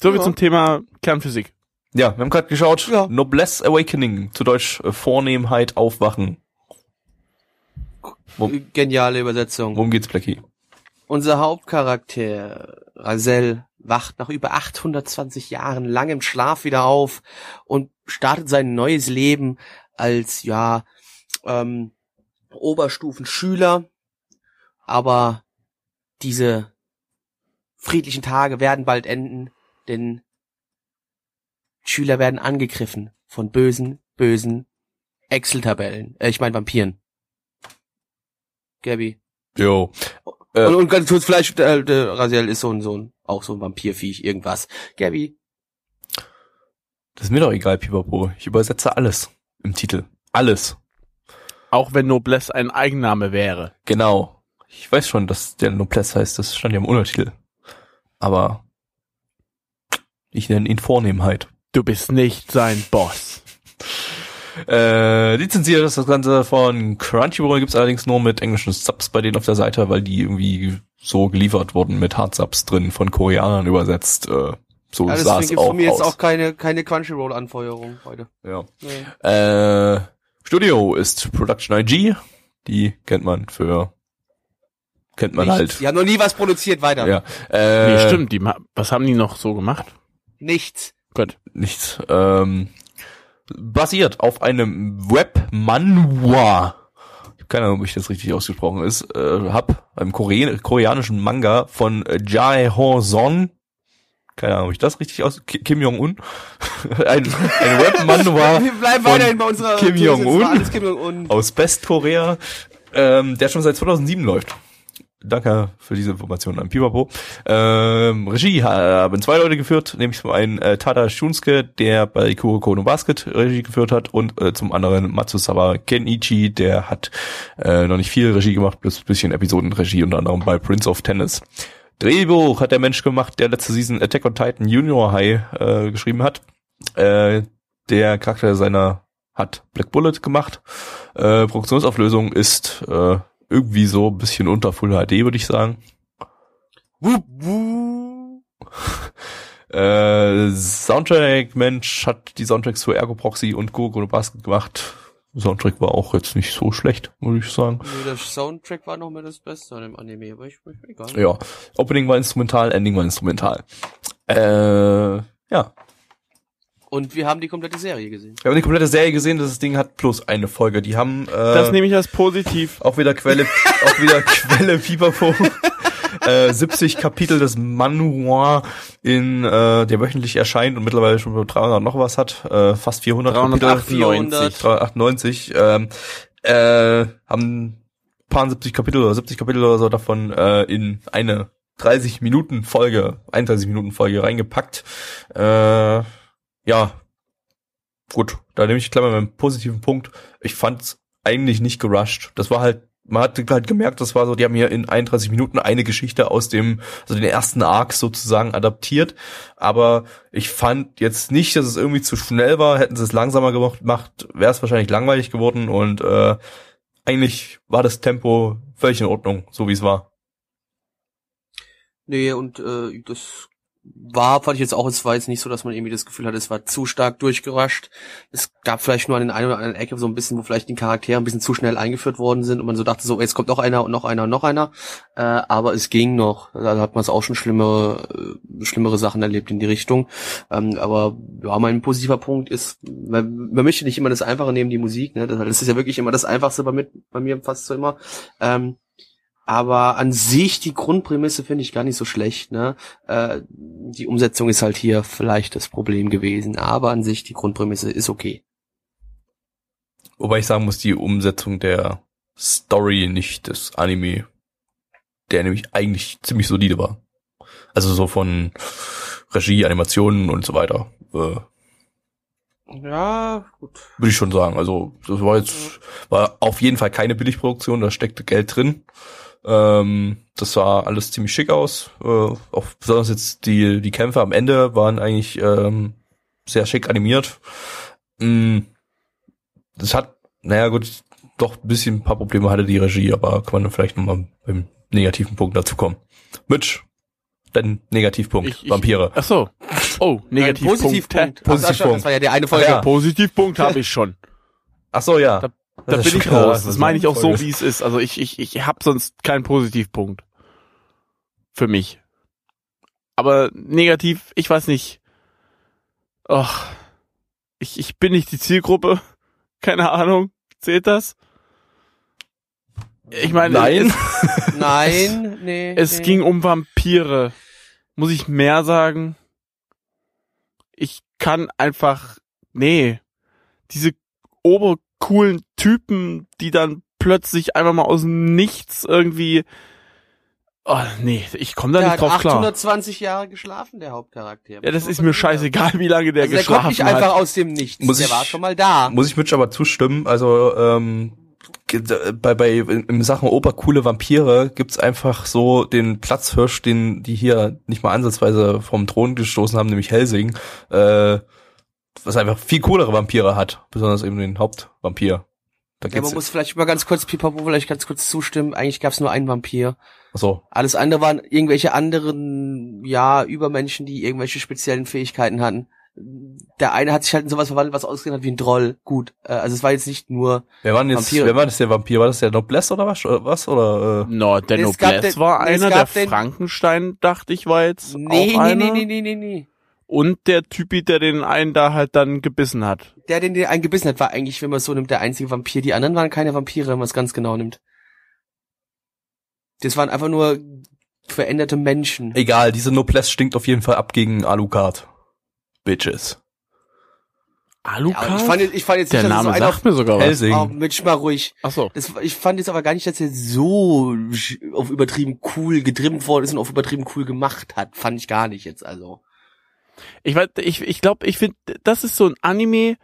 Speaker 1: So viel
Speaker 2: Ja.
Speaker 1: zum Thema Kernphysik.
Speaker 3: Ja, wir haben gerade geschaut.
Speaker 2: Ja.
Speaker 3: Noblesse Awakening, zu Deutsch äh, Vornehmheit aufwachen. Wo-
Speaker 2: Geniale Übersetzung.
Speaker 3: Worum geht's, Plecky?
Speaker 2: Unser Hauptcharakter, Razel, wacht nach über 820 Jahren langem Schlaf wieder auf und startet sein neues Leben als, ja, ähm, Oberstufenschüler. Aber diese friedlichen Tage werden bald enden, denn Schüler werden angegriffen von bösen, bösen Excel-Tabellen. Äh, ich meine Vampiren. Gabby.
Speaker 3: Jo. Äh.
Speaker 2: Und, und ganz kurz, vielleicht, äh, der Raziel ist so ein, so ein, auch so ein Vampirviech, irgendwas. Gabby.
Speaker 3: Das ist mir doch egal, Pipapo. Ich übersetze alles im Titel. Alles.
Speaker 1: Auch wenn Noblesse ein Eigenname wäre.
Speaker 3: Genau. Ich weiß schon, dass der Noblesse heißt, das stand ja im Untertitel. Aber ich nenne ihn Vornehmheit.
Speaker 1: Du bist nicht sein Boss.
Speaker 3: Äh, lizenziert ist das Ganze von Crunchyroll, gibt's allerdings nur mit englischen Subs bei denen auf der Seite, weil die irgendwie so geliefert wurden mit Hardsubs drin, von Koreanern übersetzt. Äh, so
Speaker 2: Ja,
Speaker 3: sah
Speaker 2: deswegen
Speaker 3: es
Speaker 2: gibt's
Speaker 3: auch
Speaker 2: von mir jetzt
Speaker 3: aus.
Speaker 2: auch keine, keine Crunchyroll-Anfeuerung heute.
Speaker 3: ja.
Speaker 2: Nee.
Speaker 3: Äh, Studio ist Production IG. Die kennt man für kennt man
Speaker 2: Nichts.
Speaker 3: halt.
Speaker 2: Die haben noch nie was produziert, weiter.
Speaker 3: Ja. Äh,
Speaker 1: Nee, stimmt. Die, ma- was haben die noch so gemacht?
Speaker 2: Nichts.
Speaker 1: Gut.
Speaker 3: Nichts. Ähm, basiert auf einem Web-Manhwa. Ich habe keine Ahnung, ob ich das richtig ausgesprochen ist. Äh, hab einem Korea koreanischen Manga von äh, Jae Ho Son. Keine Ahnung, ob ich das richtig aus Ki- Kim Jong Un. ein, ein Web-Manhwa
Speaker 2: Wir bleiben
Speaker 3: von
Speaker 2: weiterhin bei unserer
Speaker 3: Kim
Speaker 2: Kim Jong-un.
Speaker 3: aus Westkorea, ähm, der schon seit 2007 läuft. Danke für diese Informationen an Pipapo. Ähm, Regie haben zwei Leute geführt, nämlich zum einen äh, Tada Shunsuke, der bei Kuroko no Basket Regie geführt hat und äh, zum anderen Matsusawa Kenichi, der hat äh, noch nicht viel Regie gemacht, plus ein bisschen Episodenregie, unter anderem bei Prince of Tennis. Drehbuch hat der Mensch gemacht, der letzte Season Attack on Titan Junior High äh, geschrieben hat. Äh, der Charakter seiner hat Black Bullet gemacht. Äh, Produktionsauflösung ist äh, irgendwie so ein bisschen unter Full HD, würde ich sagen.
Speaker 2: Wup, wup.
Speaker 3: Äh, Soundtrack Mensch hat die Soundtracks für Ergo Proxy und no Basket gemacht. Soundtrack war auch jetzt nicht so schlecht, würde ich sagen.
Speaker 2: Nee, der Soundtrack war noch mal das Beste an dem Anime, aber ich, ich egal.
Speaker 3: Ja, Opening war instrumental, Ending war instrumental. Äh, ja,
Speaker 2: Und wir haben die komplette Serie gesehen.
Speaker 3: wir haben die komplette Serie gesehen. Das Ding hat plus eine Folge. Die haben äh,
Speaker 1: Das nehme ich als positiv.
Speaker 3: Auch wieder Quelle, auch wieder Quelle Pipapo. äh, 70 Kapitel des Manhua in äh, der wöchentlich erscheint und mittlerweile schon 300 noch was hat, äh, fast 400 Kapitel,
Speaker 1: 398.
Speaker 3: 398 ähm, äh, haben paar 70 Kapitel oder 70 Kapitel oder so davon äh, in eine 30 Minuten Folge, 31 Minuten Folge reingepackt. Äh, ja, gut, da nehme ich gleich mal meinen positiven Punkt. Ich fand's eigentlich nicht gerusht. Das war halt, man hat halt gemerkt, das war so, die haben hier in 31 Minuten eine Geschichte aus dem, also den ersten Arc sozusagen adaptiert. Aber ich fand jetzt nicht, dass es irgendwie zu schnell war. Hätten sie es langsamer gemacht, wäre es wahrscheinlich langweilig geworden und äh, eigentlich war das Tempo völlig in Ordnung, so wie es war.
Speaker 2: Nee, und äh, das war, fand ich jetzt auch, es war jetzt nicht so, dass man irgendwie das Gefühl hatte, es war zu stark durchgerascht. Es gab vielleicht nur an den einen oder anderen Ecke so ein bisschen, wo vielleicht die Charaktere ein bisschen zu schnell eingeführt worden sind und man so dachte, so, jetzt kommt noch einer und noch einer und noch einer. Äh, aber es ging noch. Da hat man es auch schon schlimmere, äh, schlimmere Sachen erlebt in die Richtung. Ähm, aber ja, mein positiver Punkt ist, man, man möchte nicht immer das Einfache nehmen, die Musik. Ne? Das, das ist ja wirklich immer das Einfachste bei, mit, bei mir fast so immer. Ähm, aber an sich die Grundprämisse finde ich gar nicht so schlecht. Ne? Äh, die Umsetzung ist halt hier vielleicht das Problem gewesen, aber an sich die Grundprämisse ist okay.
Speaker 3: Wobei ich sagen muss, die Umsetzung der Story nicht des Anime, der nämlich eigentlich ziemlich solide war. Also so von Regie, Animationen und so weiter. Äh,
Speaker 2: Ja, gut.
Speaker 3: Würde ich schon sagen. Also das war jetzt war auf jeden Fall keine Billigproduktion, da steckte Geld drin. Ähm, das sah alles ziemlich schick aus. Äh, auch besonders jetzt die die Kämpfe am Ende waren eigentlich ähm, sehr schick animiert. Mm, das hat, naja gut, doch ein bisschen ein paar Probleme hatte die Regie, aber kann man dann vielleicht nochmal beim negativen Punkt dazu kommen. Mitch, dein Negativpunkt,
Speaker 1: Ich- ich-
Speaker 3: Vampire.
Speaker 1: Ach so. Oh, Negativpunkt.
Speaker 2: Positivpunkt.
Speaker 3: Positivpunkt.
Speaker 2: Das war ja die eine Folge.
Speaker 3: Ja.
Speaker 1: Positivpunkt habe ich schon.
Speaker 3: Ach so, ja.
Speaker 1: Da- Da bin ich raus. Das meine ich auch so, wie es ist. Also ich, ich, ich habe sonst keinen Positivpunkt. Für mich. Aber negativ, ich weiß nicht. Och, ich, ich bin nicht die Zielgruppe. Keine Ahnung. Zählt das? Ich meine,
Speaker 3: Nein.
Speaker 1: es,
Speaker 2: Nein, nee.
Speaker 1: es
Speaker 2: nee.
Speaker 1: ging um Vampire. Muss ich mehr sagen? Ich kann einfach, nee, diese obercoolen Typen, die dann plötzlich einfach mal aus dem Nichts irgendwie, oh, nee, ich komme da
Speaker 2: der
Speaker 1: nicht
Speaker 2: hat
Speaker 1: drauf klar.
Speaker 2: 820 Jahre geschlafen, der Hauptcharakter.
Speaker 1: Ja, das ist mir scheißegal, wie lange der
Speaker 2: Also der kommt
Speaker 1: geschlafen
Speaker 2: nicht einfach
Speaker 1: hat.
Speaker 2: aus dem Nichts.
Speaker 3: Muss
Speaker 2: der
Speaker 3: ich-
Speaker 2: war schon mal da.
Speaker 3: Muss ich Mitch aber zustimmen. Also ähm, bei bei in Sachen obercoole Vampire gibt's einfach so den Platzhirsch, den die hier nicht mal ansatzweise vom Thron gestoßen haben, nämlich Helsing, äh, was einfach viel coolere Vampire hat, besonders eben den Hauptvampir. Da
Speaker 2: Ja, man muss vielleicht mal ganz kurz, Pipapo, vielleicht ganz kurz zustimmen. Eigentlich gab es nur einen Vampir.
Speaker 3: so.
Speaker 2: Alles andere waren irgendwelche anderen, ja, Übermenschen, die irgendwelche speziellen Fähigkeiten hatten. der eine hat sich halt in sowas verwandelt, was ausgesehen hat wie ein Droll. Gut, äh, also es war jetzt nicht nur
Speaker 3: Wer war denn jetzt,
Speaker 2: Vampire.
Speaker 3: wer war das der Vampir? War das der Noblesse oder was? Oder was? Oder, äh,
Speaker 1: No, der
Speaker 2: Es gab
Speaker 1: Noblesse
Speaker 2: den-
Speaker 1: war einer, der Frankenstein, dachte ich, war jetzt
Speaker 2: nee,
Speaker 1: auch
Speaker 2: nee,
Speaker 1: einer.
Speaker 2: nee, nee, nee, nee, nee.
Speaker 1: Und der Typi, der den einen da halt dann gebissen hat.
Speaker 2: Der, den der einen gebissen hat, war eigentlich, wenn man es so nimmt, der einzige Vampir. Die anderen waren keine Vampire, wenn man es ganz genau nimmt. Das waren einfach nur veränderte Menschen.
Speaker 3: egal, diese Noblesse stinkt auf jeden Fall ab gegen Alucard. Bitches.
Speaker 2: Ja,
Speaker 1: Alucard?
Speaker 2: aber ich fand, jetzt- ich fand jetzt
Speaker 1: der
Speaker 2: nicht, dass
Speaker 1: Name
Speaker 2: es so
Speaker 1: sagt mir sogar was.
Speaker 3: Helsing.
Speaker 2: oh, Mensch, mal ruhig.
Speaker 1: Ach so.
Speaker 2: Das, ich fand jetzt aber gar nicht, dass er so auf übertrieben cool getrimmt worden ist und auf übertrieben cool gemacht hat. Fand ich gar nicht jetzt, also.
Speaker 1: Ich weiß, ich, ich glaube, ich finde, das ist so ein Anime,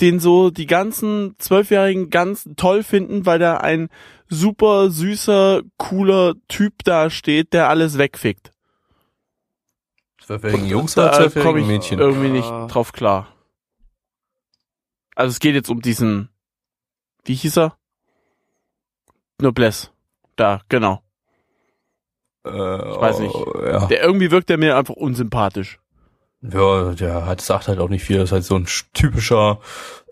Speaker 1: den so die ganzen Zwölfjährigen ganz toll finden, weil da ein super süßer, cooler Typ da steht, der alles wegfickt.
Speaker 3: Zwölfjährigen Jungs oder zwölfjährigen
Speaker 1: ich
Speaker 3: Mädchen?
Speaker 1: irgendwie nicht
Speaker 2: Ah.
Speaker 1: drauf klar. Also es geht jetzt um diesen, wie hieß er? Noblesse. Da, genau.
Speaker 3: Äh,
Speaker 1: Ich weiß nicht.
Speaker 3: Ja.
Speaker 1: Der irgendwie wirkt der mir einfach unsympathisch.
Speaker 3: Ja, der hat, sagt halt auch nicht viel. Das ist halt so ein sch- typischer,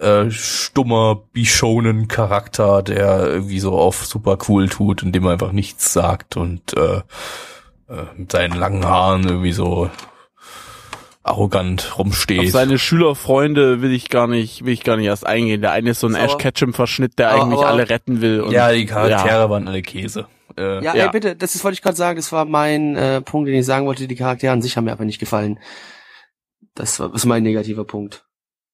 Speaker 3: äh, stummer Bishonen-Charakter, der irgendwie so auf super cool tut, indem er einfach nichts sagt und äh, äh, mit seinen langen Haaren irgendwie so arrogant
Speaker 1: Auf
Speaker 3: rumsteht.
Speaker 1: seine Schülerfreunde will ich gar nicht, will ich gar nicht erst eingehen. Der eine ist so ein
Speaker 2: So.
Speaker 1: Ash Ketchum Verschnitt, der
Speaker 2: Aber-
Speaker 1: eigentlich
Speaker 2: aber-
Speaker 1: alle retten will. Und,
Speaker 3: ja, die Charaktere waren alle Käse. Äh,
Speaker 2: Ja,
Speaker 1: Ja.
Speaker 2: Ey, bitte, das ist, wollte ich gerade sagen, das war mein äh, Punkt, den ich sagen wollte. Die Charaktere an sich haben mir einfach nicht gefallen. Das war das ist mein negativer Punkt.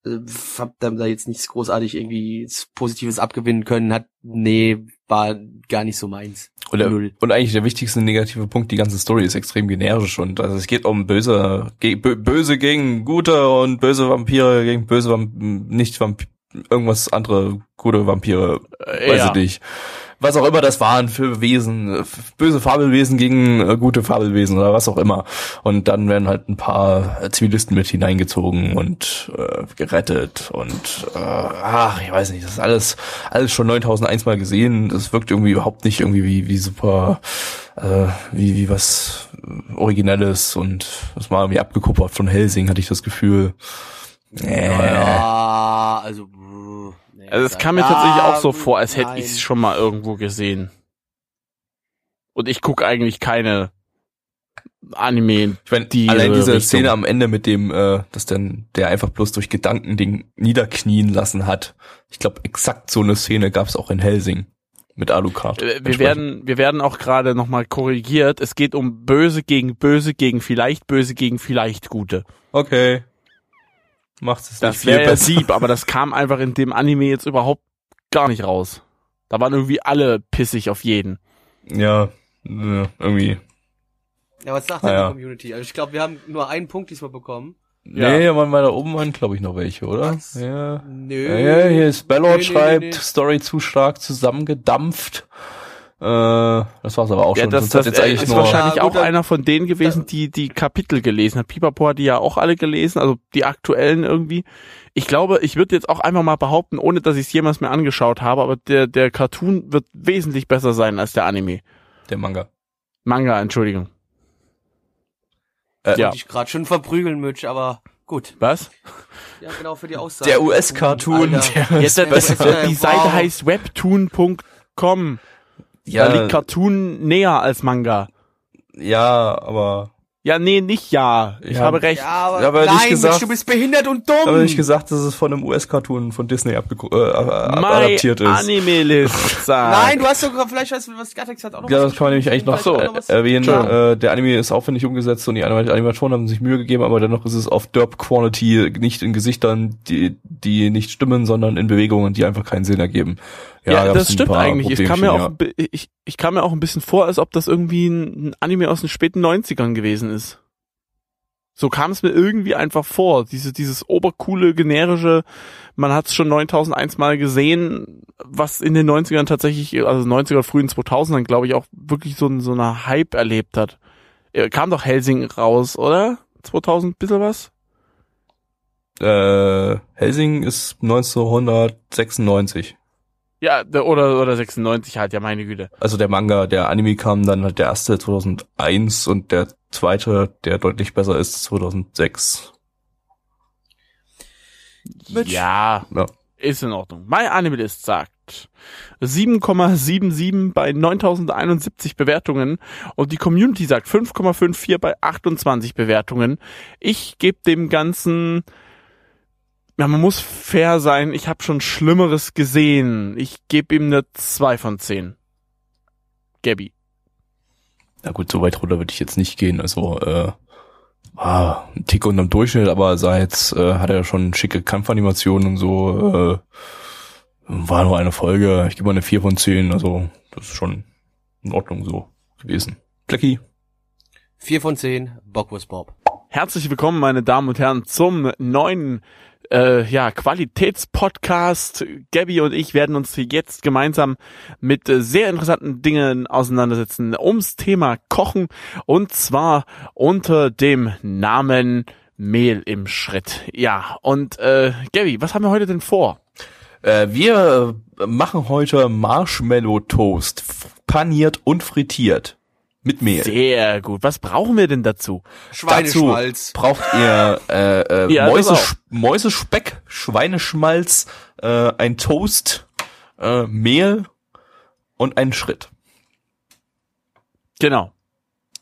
Speaker 2: Äh, Hab da da jetzt nichts großartig irgendwie Positives abgewinnen können. Hat, nee, war gar nicht so meins.
Speaker 3: Und, der, und eigentlich der wichtigste negative Punkt, die ganze Story ist extrem generisch und also es geht um böse, ge, bö, böse gegen gute und böse Vampire gegen böse Vamp nicht Vamp irgendwas andere gute Vampire,
Speaker 1: Äh,
Speaker 3: weiß
Speaker 1: ja.
Speaker 3: ich nicht. Was auch immer das waren für Wesen, böse Fabelwesen gegen äh, gute Fabelwesen oder was auch immer. Und dann werden halt ein paar äh, Zivilisten mit hineingezogen und äh, gerettet und äh, ach, ich weiß nicht, das ist alles alles schon 9001 Mal gesehen. Das wirkt irgendwie überhaupt nicht irgendwie wie wie super äh, wie wie was Originelles und das war irgendwie abgekupfert von Helsing, hatte ich das Gefühl. Äh,
Speaker 2: Ja, also.
Speaker 1: Also es kam mir tatsächlich auch so vor, als hätte ich es schon mal irgendwo gesehen. Und ich gucke eigentlich keine Anime.
Speaker 3: Ich meine,
Speaker 1: die
Speaker 3: allein diese
Speaker 1: Richtung.
Speaker 3: Szene am Ende mit dem, äh, dass dann der einfach bloß durch Gedanken den niederknien lassen hat. Ich glaube, exakt so eine Szene gab es auch in Helsing mit Alucard.
Speaker 1: Äh, Wir werden, wir werden auch gerade nochmal korrigiert. Es geht um Böse gegen Böse gegen vielleicht Böse gegen vielleicht Gute.
Speaker 3: Okay. Macht es nicht
Speaker 1: Das
Speaker 3: viel
Speaker 1: wäre ja. Sieb, aber das kam einfach in dem Anime jetzt überhaupt gar nicht raus. Da waren irgendwie alle pissig auf jeden.
Speaker 3: Ja, äh, irgendwie.
Speaker 2: Ja, was sagt
Speaker 3: Ah,
Speaker 2: denn
Speaker 3: ja.
Speaker 2: die Community? Also ich glaube, wir haben nur einen Punkt diesmal bekommen.
Speaker 1: Ja.
Speaker 3: Nee, waren weiter oben waren, glaube ich, noch welche, oder?
Speaker 2: Was?
Speaker 3: Ja.
Speaker 2: Nö.
Speaker 3: Ja, ja, hier ist
Speaker 2: nee,
Speaker 3: schreibt,
Speaker 2: nee, nee.
Speaker 3: Story zu stark zusammengedampft. Äh, das war's aber auch
Speaker 1: Ja,
Speaker 3: schon.
Speaker 1: das,
Speaker 3: Sonst
Speaker 1: das
Speaker 3: hat jetzt eigentlich
Speaker 1: ist
Speaker 3: nur,
Speaker 1: wahrscheinlich
Speaker 2: Ja, gut,
Speaker 1: auch einer von denen gewesen, die die Kapitel gelesen hat. Pipapo hat die ja auch alle gelesen, also die aktuellen irgendwie. Ich glaube, ich würde jetzt auch einfach mal behaupten, ohne dass ich es jemals mehr angeschaut habe, aber der, der Cartoon wird wesentlich besser sein als der Anime.
Speaker 3: der Manga.
Speaker 1: Manga, Entschuldigung.
Speaker 3: Äh,
Speaker 1: Ja.
Speaker 2: Wollte ich gerade schon verprügeln, Mitch, aber gut.
Speaker 1: Was?
Speaker 2: Ja, genau für die Aussage.
Speaker 3: Der US-Cartoon, der
Speaker 1: das, die. Seite heißt webtoon.com.
Speaker 3: Ja,
Speaker 1: Da liegt Cartoon näher als Manga.
Speaker 3: ja, aber
Speaker 1: Ja, nee, nicht ja. Ich
Speaker 3: Ja.
Speaker 1: habe recht.
Speaker 2: Ja, aber,
Speaker 3: Ja, aber
Speaker 2: nein,
Speaker 3: nicht gesagt-
Speaker 2: du bist behindert und dumm.
Speaker 3: aber nicht gesagt, dass es von einem US-Cartoon von Disney abgeku- äh, ab-
Speaker 1: My
Speaker 3: adaptiert ist.
Speaker 1: Anime List.
Speaker 2: Nein, du hast sogar, vielleicht du, was Gattax hat auch noch
Speaker 3: Ja,
Speaker 2: was
Speaker 3: das kann man nämlich eigentlich noch so
Speaker 2: was-
Speaker 3: erwähnen. Äh, der Anime ist aufwendig umgesetzt und die Anim- Animatoren haben sich Mühe gegeben, aber dennoch ist es auf Derp Quality, nicht in Gesichtern, die, die nicht stimmen, sondern in Bewegungen, die einfach keinen Sinn ergeben.
Speaker 1: Ja,
Speaker 3: gab's
Speaker 1: das stimmt eigentlich. Ich kam, mir auch, ich, ich kam mir auch ein bisschen vor, als ob das irgendwie ein, Anime aus den späten 90ern gewesen ist. So kam es mir irgendwie einfach vor. Diese, dieses obercoole, generische, man hat es schon 9001 Mal gesehen, was in den 90ern tatsächlich, also 90er, frühen 2000ern, glaube ich, auch wirklich so, so eine Hype erlebt hat. Ja, Kam doch Helsing raus, oder? 2000, bisschen was?
Speaker 3: Äh, Helsing ist 1996.
Speaker 1: Ja, der- oder, oder 96 halt, ja, meine Güte.
Speaker 3: Also der Manga, der Anime kam dann halt der erste 2001 und der zweite, der deutlich besser ist, 2006.
Speaker 2: Mitch.
Speaker 1: Ja,
Speaker 3: Ja.
Speaker 1: ist in Ordnung. My Animalist sagt 7,77 bei 9071 Bewertungen und die Community sagt 5,54 bei 28 Bewertungen. Ich gebe dem Ganzen, ja, man muss fair sein, ich habe schon Schlimmeres gesehen. Ich gebe ihm eine 2 von 10. Gabby.
Speaker 3: Na gut, so weit runter würde ich jetzt nicht gehen. Also, äh, ah, ein Tick unterm Durchschnitt, aber sah jetzt, äh, hat er ja schon schicke Kampfanimationen und so, äh, war nur eine Folge. Ich gebe mal eine 4 von 10, also das ist schon in Ordnung so gewesen. Blackie.
Speaker 2: Vier von zehn, Bockwurst Bob.
Speaker 1: Herzlich willkommen, meine Damen und Herren, zum neuen äh, ja, Qualitätspodcast. Gabby und ich werden uns jetzt gemeinsam mit äh, sehr interessanten Dingen auseinandersetzen ums Thema Kochen und zwar unter dem Namen Mehl im Schritt. Ja, und äh, Gabby, was haben wir heute denn vor?
Speaker 3: Äh, wir äh, machen heute Marshmallow Toast, paniert und frittiert mit Mehl.
Speaker 1: Sehr gut. Was brauchen wir denn dazu?
Speaker 2: Schweineschmalz.
Speaker 3: Dazu braucht ihr äh, äh,
Speaker 1: Ja,
Speaker 3: Mäuse. Mäusespeck, Schweineschmalz, äh, ein Toast, äh, Mehl und einen Schritt.
Speaker 1: Genau.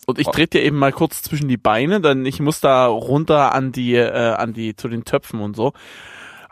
Speaker 1: Und ich
Speaker 3: Oh.
Speaker 1: trete dir eben mal kurz zwischen die Beine, denn ich muss da runter an die, äh, an die, zu den Töpfen und so.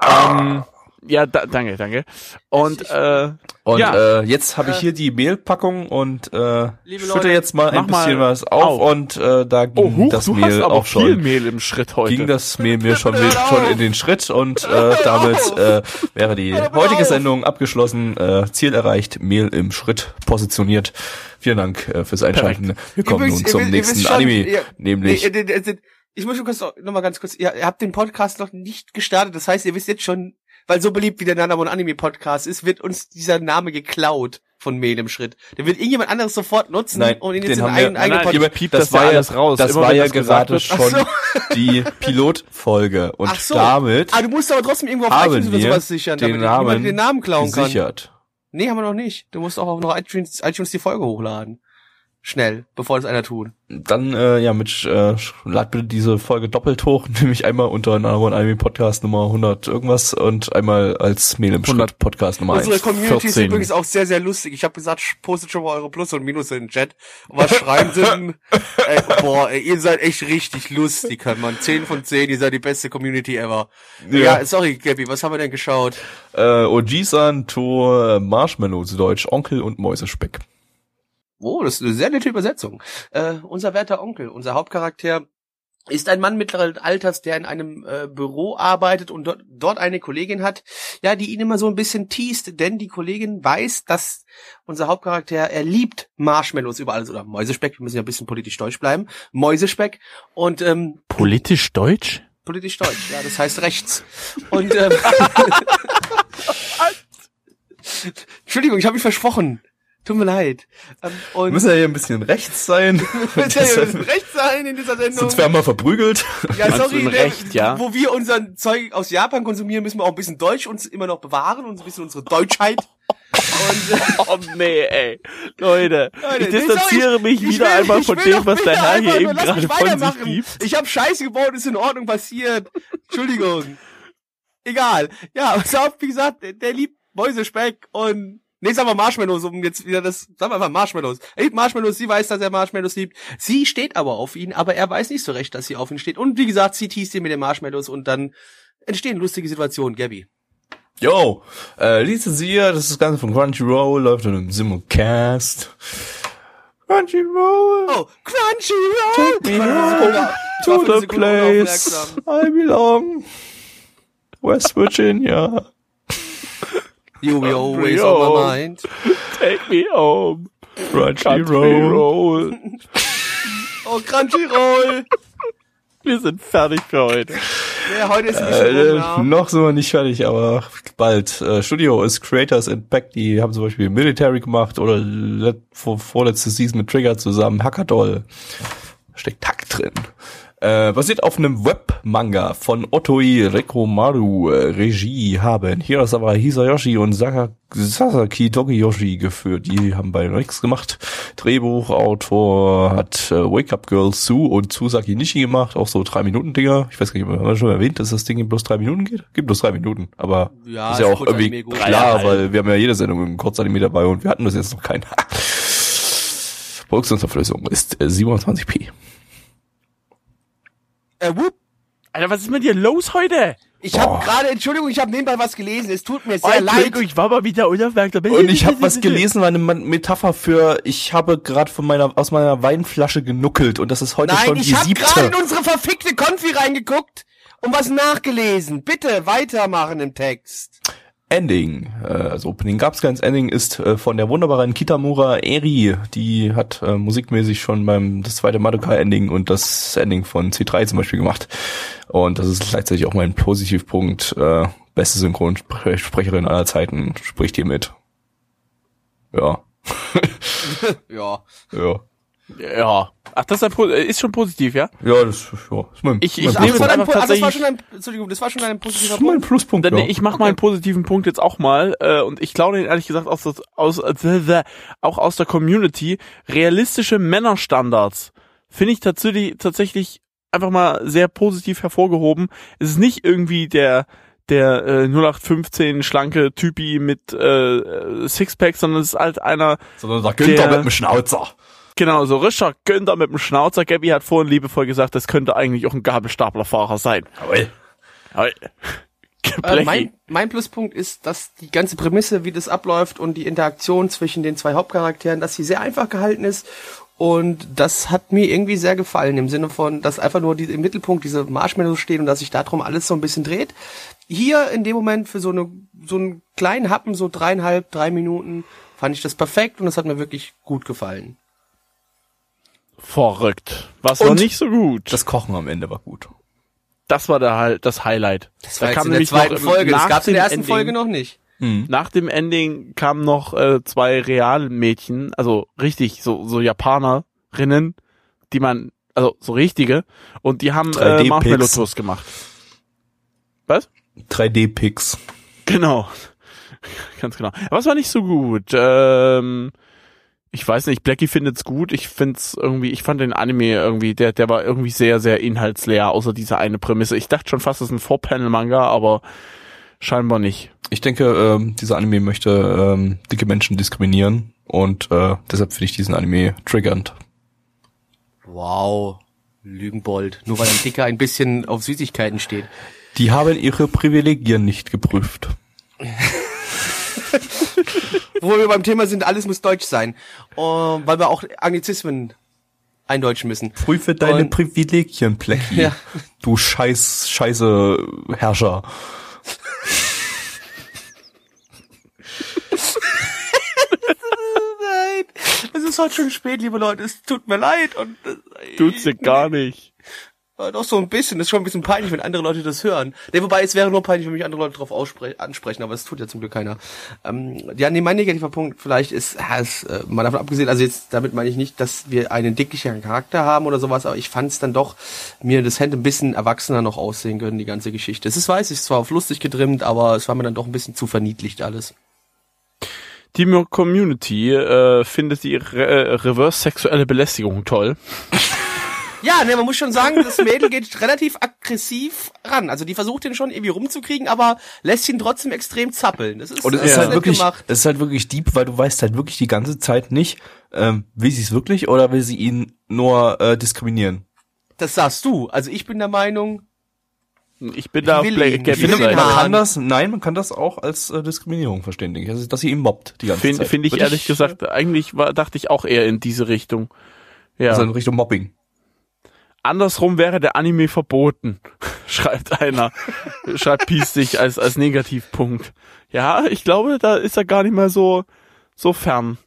Speaker 1: Ähm, ja, da, danke, danke. Und
Speaker 2: Ich-
Speaker 1: äh,
Speaker 3: Und
Speaker 1: Ja.
Speaker 3: äh, jetzt habe ich
Speaker 2: Äh,
Speaker 3: hier die Mehlpackung und äh, schütte
Speaker 2: Leute,
Speaker 3: jetzt mal ein bisschen
Speaker 1: mal
Speaker 3: was auf,
Speaker 1: auf.
Speaker 3: und äh, da ging
Speaker 1: oh, huch,
Speaker 3: das
Speaker 1: du
Speaker 3: Mehl
Speaker 1: hast aber
Speaker 3: auch
Speaker 1: viel
Speaker 3: schon.
Speaker 1: Mehl im Schritt heute.
Speaker 3: Ging das Mehl mir schon, mit, schon in den Schritt und äh, damit äh, wäre die heutige! Sendung abgeschlossen. Äh, Ziel erreicht, Mehl im Schritt positioniert. Vielen Dank äh, fürs Einschalten. Wir kommen
Speaker 2: Übrigens,
Speaker 3: nun
Speaker 2: ihr
Speaker 3: zum
Speaker 2: ihr
Speaker 3: nächsten
Speaker 2: wisst schon,
Speaker 3: Anime,
Speaker 2: ihr-
Speaker 3: nämlich
Speaker 2: äh, ich muss schon kurz noch, noch mal ganz kurz, ihr, ihr habt den Podcast noch nicht gestartet, das heißt, ihr wisst jetzt schon, weil so beliebt wie der Nanamon Anime Podcast ist, wird uns dieser Name geklaut von Mail im Schritt. Der wird irgendjemand anderes sofort nutzen
Speaker 3: Nein,
Speaker 2: und ihn
Speaker 3: den
Speaker 2: jetzt in einen eigenen
Speaker 1: nein,
Speaker 2: Podcast.
Speaker 1: ich piep
Speaker 3: das
Speaker 1: das,
Speaker 3: war ja-
Speaker 1: alles raus.
Speaker 3: das
Speaker 1: Immer
Speaker 3: war ja
Speaker 1: das gesagt
Speaker 3: gerade
Speaker 1: wird.
Speaker 3: schon
Speaker 2: Ach
Speaker 3: die Pilotfolge und
Speaker 2: Ach so.
Speaker 3: damit
Speaker 2: Ah, du musst aber trotzdem irgendwo auf iTunes oder sowas sichern,
Speaker 3: den
Speaker 2: damit niemand
Speaker 3: Namen
Speaker 2: den Namen klauen kann.
Speaker 3: gesichert.
Speaker 2: Nee, haben wir noch nicht. Du musst auch noch iTunes, iTunes die Folge hochladen. Schnell, bevor das einer tut.
Speaker 3: Dann, äh, ja, mit, äh, lad bitte diese Folge doppelt hoch, nämlich einmal unter Naruto Anime Podcast Nummer 100 irgendwas und einmal als Mehl im
Speaker 1: 100
Speaker 3: Schritt Podcast Nummer 1.
Speaker 2: Unsere Community ist
Speaker 1: 14.
Speaker 2: übrigens auch sehr, sehr lustig. Ich habe gesagt, postet schon mal eure Plus und Minus in den Chat. Und was schreiben sie denn? ey, boah, ey, ihr seid echt richtig lustig, Herr Mann. 10 von 10, ihr seid die beste Community ever. Ja,
Speaker 3: Ja.
Speaker 2: sorry, Gabby, was haben wir denn geschaut?
Speaker 3: Äh, Ojisan to Marshmallow zu Deutsch, Onkel und Mäusespeck.
Speaker 2: Oh, das ist eine sehr nette Übersetzung. Äh, unser werter Onkel, unser Hauptcharakter, ist ein Mann mittleren Alters, der in einem äh, Büro arbeitet und dort, dort eine Kollegin hat, ja, die ihn immer so ein bisschen teast, denn die Kollegin weiß, dass unser Hauptcharakter, er liebt Marshmallows über alles, oder Mäusespeck, wir müssen ja ein bisschen politisch deutsch bleiben, Mäusespeck und ähm,
Speaker 1: Politisch deutsch?
Speaker 2: politisch deutsch, ja, das heißt rechts. Und ähm, Entschuldigung, ich habe mich versprochen. Tut mir leid. Ähm, und
Speaker 3: Müssen ja hier ein bisschen rechts sein.
Speaker 2: Müssen ja müssen recht sein in dieser Sendung.
Speaker 3: Sonst werden wir verprügelt.
Speaker 2: Ja, sorry, der,
Speaker 1: recht, ja.
Speaker 2: wo wir unser Zeug aus Japan konsumieren, müssen wir auch ein bisschen Deutsch uns immer noch bewahren und ein bisschen unsere Deutschheit. Und, äh,
Speaker 1: Oh nee, ey. Leute,
Speaker 2: Leute,
Speaker 1: ich
Speaker 2: nee,
Speaker 1: distanziere
Speaker 2: sorry,
Speaker 1: mich
Speaker 2: ich
Speaker 1: wieder
Speaker 2: will-
Speaker 1: einmal
Speaker 2: ich
Speaker 1: von dem, was der
Speaker 2: bitte
Speaker 1: Herr hier eben gerade von sich gibt.
Speaker 2: Ich habe Scheiße gebaut, ist in Ordnung passiert. Entschuldigung. Egal. Ja, pass auf, wie gesagt, der, der liebt Mäusespeck und Nee, sagen wir Marshmallows, um jetzt wieder das, sagen wir einfach Marshmallows. Er liebt Marshmallows, sie weiß, dass er Marshmallows liebt. Sie steht aber auf ihn, aber er weiß nicht so recht, dass sie auf ihn steht. Und wie gesagt, sie teast ihn mit den Marshmallows und dann entstehen lustige Situationen. Gabby.
Speaker 3: Yo, äh, lizenziert, das ist das Ganze von Crunchyroll, läuft in einem Simulcast. Crunchyroll,
Speaker 2: Oh, Crunchyroll!
Speaker 3: me
Speaker 2: Ich war
Speaker 3: home to the place. I belong. West Virginia.
Speaker 2: You be always on my mind.
Speaker 1: Take me home.
Speaker 3: Crunchyroll.
Speaker 2: Oh, Crunchyroll!
Speaker 1: Wir sind fertig für heute.
Speaker 2: Ja, heute ist ein bisschen
Speaker 3: Äh, noch sind wir nicht fertig, aber bald. Äh, Studio ist Creators Impact, die haben zum Beispiel Military gemacht oder let, vor, vorletzte Season mit Trigger zusammen, Hackadoll. Steckt Hack drin. Äh, basiert auf einem Webmanga von Otoi Rekomaru. Äh, Regie haben Hirasawa Hisayoshi und Saka, Sasaki Togiyoshi geführt. Die haben bei Rex gemacht. Drehbuchautor hat äh, Wake Up Girl Sue und Tsusaki Nishi gemacht. Auch so drei Minuten Dinger. Ich weiß gar nicht, haben wir schon erwähnt, dass das Ding bloß drei Minuten geht? Gibt bloß drei Minuten. Aber
Speaker 2: Ja,
Speaker 3: ist ja auch irgendwie klar, weil wir haben ja jede Sendung einen Kurzanime dabei und wir hatten das jetzt noch keinen. Produktionsauflösung ist äh, 27p.
Speaker 2: Äh, whoop.
Speaker 1: Alter, was ist mit dir los heute?
Speaker 2: Ich habe gerade, Entschuldigung, ich habe nebenbei was gelesen. Es tut mir sehr
Speaker 1: Oh,
Speaker 2: leid.
Speaker 1: Ich war mal wieder unaufmerksam.
Speaker 3: Und ich habe was gelesen, war eine Metapher für, ich habe gerade von meiner aus meiner Weinflasche genuckelt und das ist heute
Speaker 2: Nein,
Speaker 3: schon die
Speaker 2: ich habe gerade
Speaker 3: siebte.
Speaker 2: in unsere verfickte Konfi reingeguckt und was nachgelesen. Bitte weitermachen im Text.
Speaker 3: Ending, äh, also Opening gab's keins. Ending ist äh, von der wunderbaren Kitamura Eri, die hat äh, musikmäßig schon beim das zweite Madoka Ending und das Ending von C3 zum Beispiel gemacht. Und das ist gleichzeitig auch mein Positivpunkt. Äh, beste Synchronsprecherin aller Zeiten spricht hier mit. Ja,
Speaker 2: Ja.
Speaker 3: ja,
Speaker 1: Ja. Ach, das ist, äh, ist schon positiv, ja?
Speaker 3: ja, das ja, ist mein,
Speaker 1: Ich- ich
Speaker 3: mein,
Speaker 2: Ach,
Speaker 1: nehme
Speaker 2: das, war
Speaker 1: es
Speaker 2: dein,
Speaker 1: einfach
Speaker 2: ach, das war
Speaker 1: tatsächlich-
Speaker 2: schon ein, Entschuldigung, das war schon ein positiver
Speaker 3: das ist mein
Speaker 2: Punkt.
Speaker 3: Pluspunkt.
Speaker 1: Dann,
Speaker 3: ja.
Speaker 1: Ich mache meinen positiven Punkt jetzt auch mal äh, und ich glaube den ehrlich gesagt aus, aus, aus äh, auch aus der Community realistische Männerstandards finde ich tatsächlich tatsächlich einfach mal sehr positiv hervorgehoben. Es ist nicht irgendwie der der äh, 0815 schlanke Typi mit äh, Sixpack, sondern es ist halt einer
Speaker 3: Sondern der Günther
Speaker 1: der-
Speaker 3: mit dem Schnauzer.
Speaker 1: Genau so Richard Günther mit dem Schnauzer. Gabby hat vorhin liebevoll gesagt, das könnte eigentlich auch ein Gabelstaplerfahrer sein.
Speaker 3: Jawohl.
Speaker 1: Hey.
Speaker 2: Äh, mein, mein Pluspunkt ist, dass die ganze Prämisse, wie das abläuft und die Interaktion zwischen den zwei Hauptcharakteren, dass sie sehr einfach gehalten ist. Und das hat mir irgendwie sehr gefallen, im Sinne von, dass einfach nur die, im Mittelpunkt diese Marshmallows stehen und dass sich darum alles so ein bisschen dreht. Hier in dem Moment für so eine, so einen kleinen Happen, so dreieinhalb, drei Minuten, fand ich das perfekt und das hat mir wirklich gut gefallen.
Speaker 1: Verrückt. Was war nicht so gut?
Speaker 3: Das Kochen am Ende war gut.
Speaker 1: Das war der, das Highlight.
Speaker 2: Das war jetzt in der zweiten Folge, das gab's in der ersten Folge noch nicht.
Speaker 1: Nach dem Ending kamen noch äh, zwei Realmädchen, also richtig, so, so Japanerinnen, die man, also so richtige, und die haben äh,
Speaker 3: 3D-Pics.
Speaker 1: Marshmallow-Toast gemacht. Was?
Speaker 3: 3D-Pix.
Speaker 1: Genau. Ganz genau. Aber es war nicht so gut. Ähm, ich weiß nicht, Blackie findet's gut. Ich find's irgendwie, ich fand den Anime irgendwie, der, der war irgendwie sehr, sehr inhaltsleer, außer diese eine Prämisse. Ich dachte schon fast, das ist ein Four-Panel-Manga, aber scheinbar nicht.
Speaker 3: Ich denke, ähm, dieser Anime möchte ähm, dicke Menschen diskriminieren und äh, deshalb finde ich diesen Anime triggernd.
Speaker 2: Wow. Lügenbold. Nur weil ein Dicker ein bisschen auf Süßigkeiten steht.
Speaker 3: Die haben ihre Privilegien nicht geprüft.
Speaker 2: Wo wir beim Thema sind, alles muss deutsch sein. Uh, weil wir auch Anglizismen eindeutschen müssen.
Speaker 3: Prüfe deine
Speaker 2: Und-
Speaker 3: Privilegien, Plecki.
Speaker 2: Ja.
Speaker 3: Du scheiß, scheiße Herrscher.
Speaker 2: Es ist heute schon spät, liebe Leute. Es tut mir leid. Und äh,
Speaker 1: Tut's dir gar nicht.
Speaker 2: Äh, doch so ein bisschen. Das ist schon ein bisschen peinlich, wenn andere Leute das hören. Nee, wobei es wäre nur peinlich, wenn mich andere Leute darauf ansprechen, aber das tut ja zum Glück keiner. Ähm, ja, nee, mein negativer Punkt vielleicht ist, ja, ist äh, mal davon abgesehen, also jetzt damit meine ich nicht, dass wir einen dicklichen Charakter haben oder sowas, aber ich fand es dann doch, mir das hätte ein bisschen erwachsener noch aussehen können, die ganze Geschichte. Es ist, weiß ich, es war auf lustig getrimmt, aber es war mir dann doch ein bisschen zu verniedlicht alles.
Speaker 1: Die Community äh, findet die Re äh, reverse-sexuelle Belästigung toll.
Speaker 2: Ja, ne, man muss schon sagen, das Mädel geht relativ aggressiv ran. Also die versucht ihn schon irgendwie rumzukriegen, aber lässt ihn trotzdem extrem zappeln. Das ist,
Speaker 3: Und es
Speaker 2: das
Speaker 3: ist halt wirklich,
Speaker 2: gemacht.
Speaker 3: es ist halt wirklich deep, weil du weißt halt wirklich die ganze Zeit nicht, ähm, will sie es wirklich oder will sie ihn nur äh, diskriminieren.
Speaker 2: Das sagst du. Also ich bin der Meinung,
Speaker 1: Ich bin da auf Black
Speaker 2: Ich
Speaker 1: Seite.
Speaker 3: Man kann das, nein, man kann das auch als äh, Diskriminierung verstehen, denke ich. Also, dass sie ihn mobbt die ganze
Speaker 1: Finde
Speaker 3: Zeit.
Speaker 1: find ich
Speaker 3: Würde
Speaker 1: ehrlich gesagt, eigentlich war, dachte ich auch eher in diese Richtung. Ja.
Speaker 3: Also in Richtung Mobbing.
Speaker 1: Andersrum wäre der Anime verboten, schreibt einer. schreibt Peace sich als, als Negativpunkt. Ja, ich glaube, da ist er gar nicht mal so, so fern.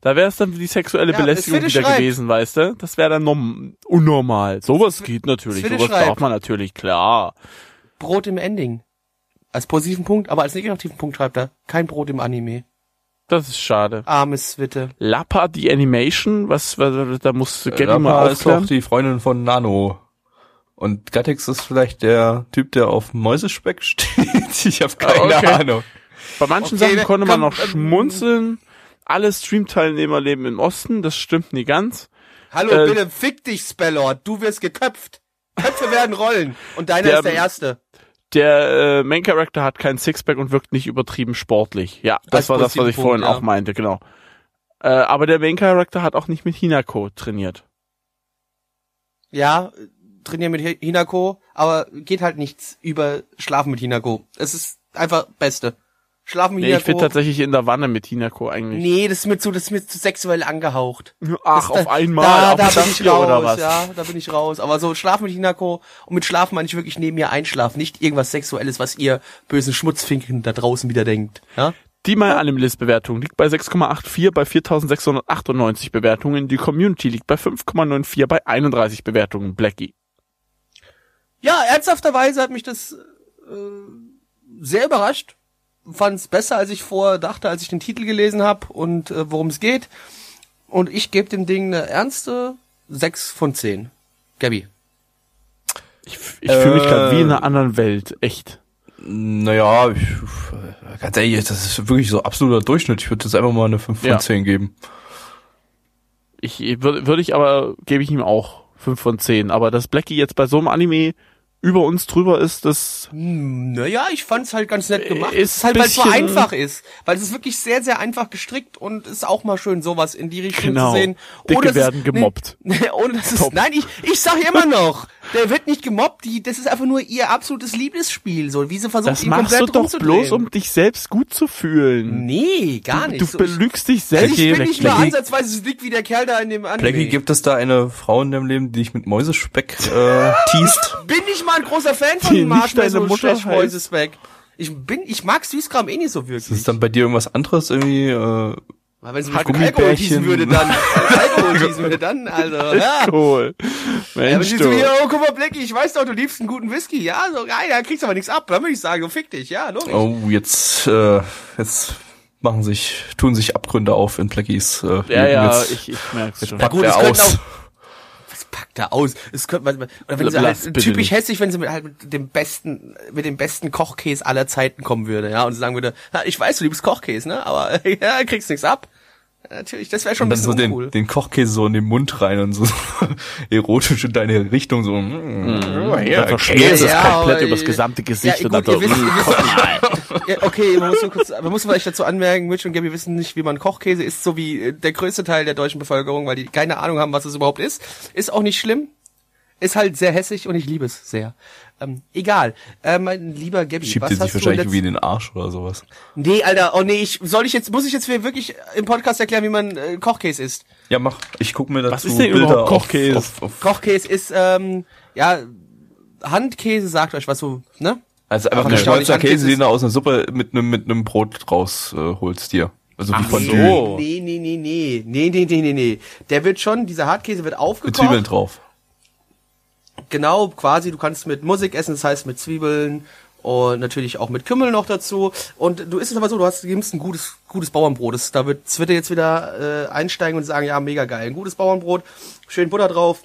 Speaker 1: Da wäre es dann die sexuelle
Speaker 2: Ja,
Speaker 1: Belästigung wieder
Speaker 2: schreibt.
Speaker 1: gewesen, weißt du? Das wäre dann norm unnormal. Sowas geht natürlich, sowas
Speaker 2: schreibt.
Speaker 1: darf man natürlich, klar.
Speaker 2: Brot im Ending. Als positiven Punkt, aber als negativen Punkt schreibt er, kein Brot im Anime.
Speaker 1: Das ist schade.
Speaker 2: Armes Witte.
Speaker 1: Lappa, die Animation, was, was da muss Gabby mal
Speaker 3: Lappa ist doch
Speaker 1: aufklären.
Speaker 3: die Freundin von Nano. Und Gattix ist vielleicht der Typ, der auf Mäusespeck steht. Ich habe keine
Speaker 1: okay.
Speaker 3: Ahnung.
Speaker 1: Bei manchen
Speaker 2: Okay,
Speaker 1: Sachen konnte man noch schmunzeln. Alle Stream-Teilnehmer leben im Osten, das stimmt nie ganz.
Speaker 2: Hallo,
Speaker 1: Äh,
Speaker 2: bitte fick dich, Spellord. Du wirst geköpft. Köpfe werden rollen. Und deiner
Speaker 1: Der-
Speaker 2: ist der erste.
Speaker 1: Der äh, Main Character hat kein Sixpack und wirkt nicht übertrieben sportlich. Ja, das
Speaker 2: Als
Speaker 1: war das, was ich vorhin
Speaker 2: Punkt,
Speaker 1: auch
Speaker 2: ja.
Speaker 1: meinte, genau. Äh, aber der Main Character hat auch nicht mit Hinako trainiert.
Speaker 2: Ja, trainieren mit Hi- Hinako, aber geht halt nichts über Schlafen mit Hinako. Es ist einfach Beste. Schlafen mit
Speaker 1: Nee, ich
Speaker 2: Hinako.
Speaker 1: finde tatsächlich in der Wanne mit Hinako eigentlich.
Speaker 2: nee, das ist mir zu, das ist mir zu sexuell angehaucht.
Speaker 1: Ach,
Speaker 2: Das-
Speaker 1: auf einmal.
Speaker 2: Da,
Speaker 1: auf
Speaker 2: da bin ich raus,
Speaker 1: oder was?
Speaker 2: ja, da bin ich raus. Aber so Schlafen mit Hinako und mit Schlafen meine ich wirklich neben mir einschlafen, nicht irgendwas Sexuelles, was ihr bösen Schmutzfinken da draußen wieder denkt. Ja?
Speaker 1: Die My Animalist Bewertung liegt bei 6,84 bei 4698 Bewertungen. Die Community liegt bei 5,94 bei 31 Bewertungen. Blackie.
Speaker 2: Ja, ernsthafterweise hat mich das äh, sehr überrascht. Fand es besser, als ich vorher dachte, als ich den Titel gelesen habe und äh, worum es geht. Und ich gebe dem Ding eine ernste 6 von 10. Gabi.
Speaker 1: Ich, ich fühle mich
Speaker 3: Äh,
Speaker 1: gerade wie in einer anderen Welt. Echt.
Speaker 3: Naja, ich, ganz ehrlich, das ist wirklich so absoluter Durchschnitt. Ich würde jetzt einfach mal eine 5 von
Speaker 1: Ja.
Speaker 3: 10 geben.
Speaker 1: Ich würde würd ich aber, gebe ich ihm auch 5 von 10. Aber dass Blackie jetzt bei so einem Anime über uns drüber ist, das
Speaker 2: Hm, naja, ich fand's halt ganz nett gemacht.
Speaker 1: Ist
Speaker 2: es ist halt, weil es so einfach ist. Weil es ist wirklich sehr, sehr einfach gestrickt und ist auch mal schön, sowas in die Richtung
Speaker 1: Genau.
Speaker 2: zu sehen.
Speaker 1: Dicke
Speaker 2: es-
Speaker 1: werden gemobbt.
Speaker 2: Nee, ohne dass es,
Speaker 1: Top.
Speaker 2: nein, ich, ich sag immer noch, der wird nicht gemobbt, die, das ist einfach nur ihr absolutes Liebesspiel, so, wie sie versucht,
Speaker 1: Das
Speaker 2: ihn
Speaker 1: machst du
Speaker 2: komplett
Speaker 1: doch
Speaker 2: rumzudrehen.
Speaker 1: bloß, um dich selbst gut zu fühlen.
Speaker 2: Nee, gar
Speaker 1: Du,
Speaker 2: nicht.
Speaker 1: du
Speaker 2: So, ich,
Speaker 1: belügst dich
Speaker 2: also
Speaker 1: selbst.
Speaker 2: ich bin nicht mal
Speaker 3: Blackie-
Speaker 2: ansatzweise so dick wie der Kerl da in dem Anime.
Speaker 3: Blackie, gibt es da eine Frau in deinem Leben, die dich mit Mäusespeck äh, teast?
Speaker 2: bin ich mal ein großer Fan von Marshmallow
Speaker 1: deine Mutter
Speaker 2: Slash
Speaker 1: heißt.
Speaker 2: Mäusespeck. Ich bin, ich mag Süßkram eh nicht so wirklich.
Speaker 3: Ist es dann bei dir irgendwas anderes irgendwie? Äh,
Speaker 2: Weil wenn sie mich
Speaker 1: Halt
Speaker 2: Alkohol teasen würde, dann, Alkohol teasen würde, dann, also, ja.
Speaker 1: Cool.
Speaker 2: Ja,
Speaker 1: Mensch,
Speaker 2: zu
Speaker 1: du.
Speaker 2: mir, oh, guck mal, Blackie, ich weiß doch, du liebst einen guten Whisky. Ja, so geil, da kriegst du aber nichts ab. Dann würde ich sagen, so fick dich. Ja, logisch.
Speaker 3: oh, jetzt, äh, jetzt machen sich, tun sich Abgründe auf in Blackies äh,
Speaker 1: Ja, ja,
Speaker 3: jetzt
Speaker 1: ich, ich merk's schon.
Speaker 3: packt
Speaker 2: gut,
Speaker 3: er
Speaker 2: es
Speaker 3: aus.
Speaker 2: auch- packt da aus? Es könnte man, oder wenn sie halt, typisch hässlich, wenn sie mit, halt mit dem besten, mit dem besten Kochkäse aller Zeiten kommen würde, ja, und sagen würde, ich weiß, du liebst Kochkäse, ne, aber, ja, kriegst nichts ab. Natürlich, das wäre schon
Speaker 3: Und
Speaker 2: ein
Speaker 3: dann so
Speaker 2: bisschen
Speaker 3: den,
Speaker 2: uncool.
Speaker 3: den Kochkäse so in den Mund rein und so erotisch in deine Richtung so. Mm, ja,
Speaker 1: Dann verschmierst
Speaker 2: Ja,
Speaker 1: es
Speaker 2: ja,
Speaker 1: komplett übers gesamte Gesicht
Speaker 2: Ja,
Speaker 1: und
Speaker 2: gut,
Speaker 1: dann
Speaker 2: ihr wisst,
Speaker 1: so,
Speaker 2: ihr
Speaker 1: mm,
Speaker 2: wisst,
Speaker 1: mal.
Speaker 2: ja, okay, man muss nur kurz, man muss vielleicht dazu anmerken, Mitch und Gabby wissen nicht, wie man Kochkäse isst, so wie äh, der größte Teil der deutschen Bevölkerung, weil die keine Ahnung haben, was es überhaupt ist. Ist auch nicht schlimm. Ist halt sehr hässlich und ich liebe es sehr. Ähm, egal. Äh, mein lieber Gabby,
Speaker 3: Schiebt
Speaker 2: was
Speaker 3: dir sich
Speaker 2: hast du
Speaker 3: wahrscheinlich irgendwie in den Arsch oder sowas.
Speaker 2: Nee, Alter, oh nee, ich, soll ich jetzt, muss ich jetzt wirklich im Podcast erklären, wie man äh, Kochkäse isst?
Speaker 3: Ja, mach. Ich guck mir dazu
Speaker 1: Was ist denn
Speaker 3: Bilder
Speaker 1: überhaupt
Speaker 3: auf-
Speaker 1: Kochkäse?
Speaker 3: Auf, auf,
Speaker 2: Kochkäse ist, ähm, ja, Handkäse sagt euch was so, ne?
Speaker 3: also einfach
Speaker 2: nicht Handkäse
Speaker 3: Käse, den du aus einer Suppe mit einem mit einem Brot raus äh, holst dir. Also wie
Speaker 1: Ach
Speaker 3: von
Speaker 1: so.
Speaker 2: Nee, nee, nee, nee, nee, nee, nee, nee, nee. Der wird schon, dieser Hartkäse wird
Speaker 3: mit
Speaker 2: aufgekocht.
Speaker 3: Zwiebeln drauf.
Speaker 2: Genau, quasi, du kannst mit Musik essen, das heißt mit Zwiebeln und natürlich auch mit Kümmel noch dazu. Und du isst es aber so, du hast, du gibst ein gutes, gutes Bauernbrot. Das, da wird, er jetzt wieder äh, einsteigen und sagen, ja, mega geil. Ein gutes Bauernbrot, schön Butter drauf.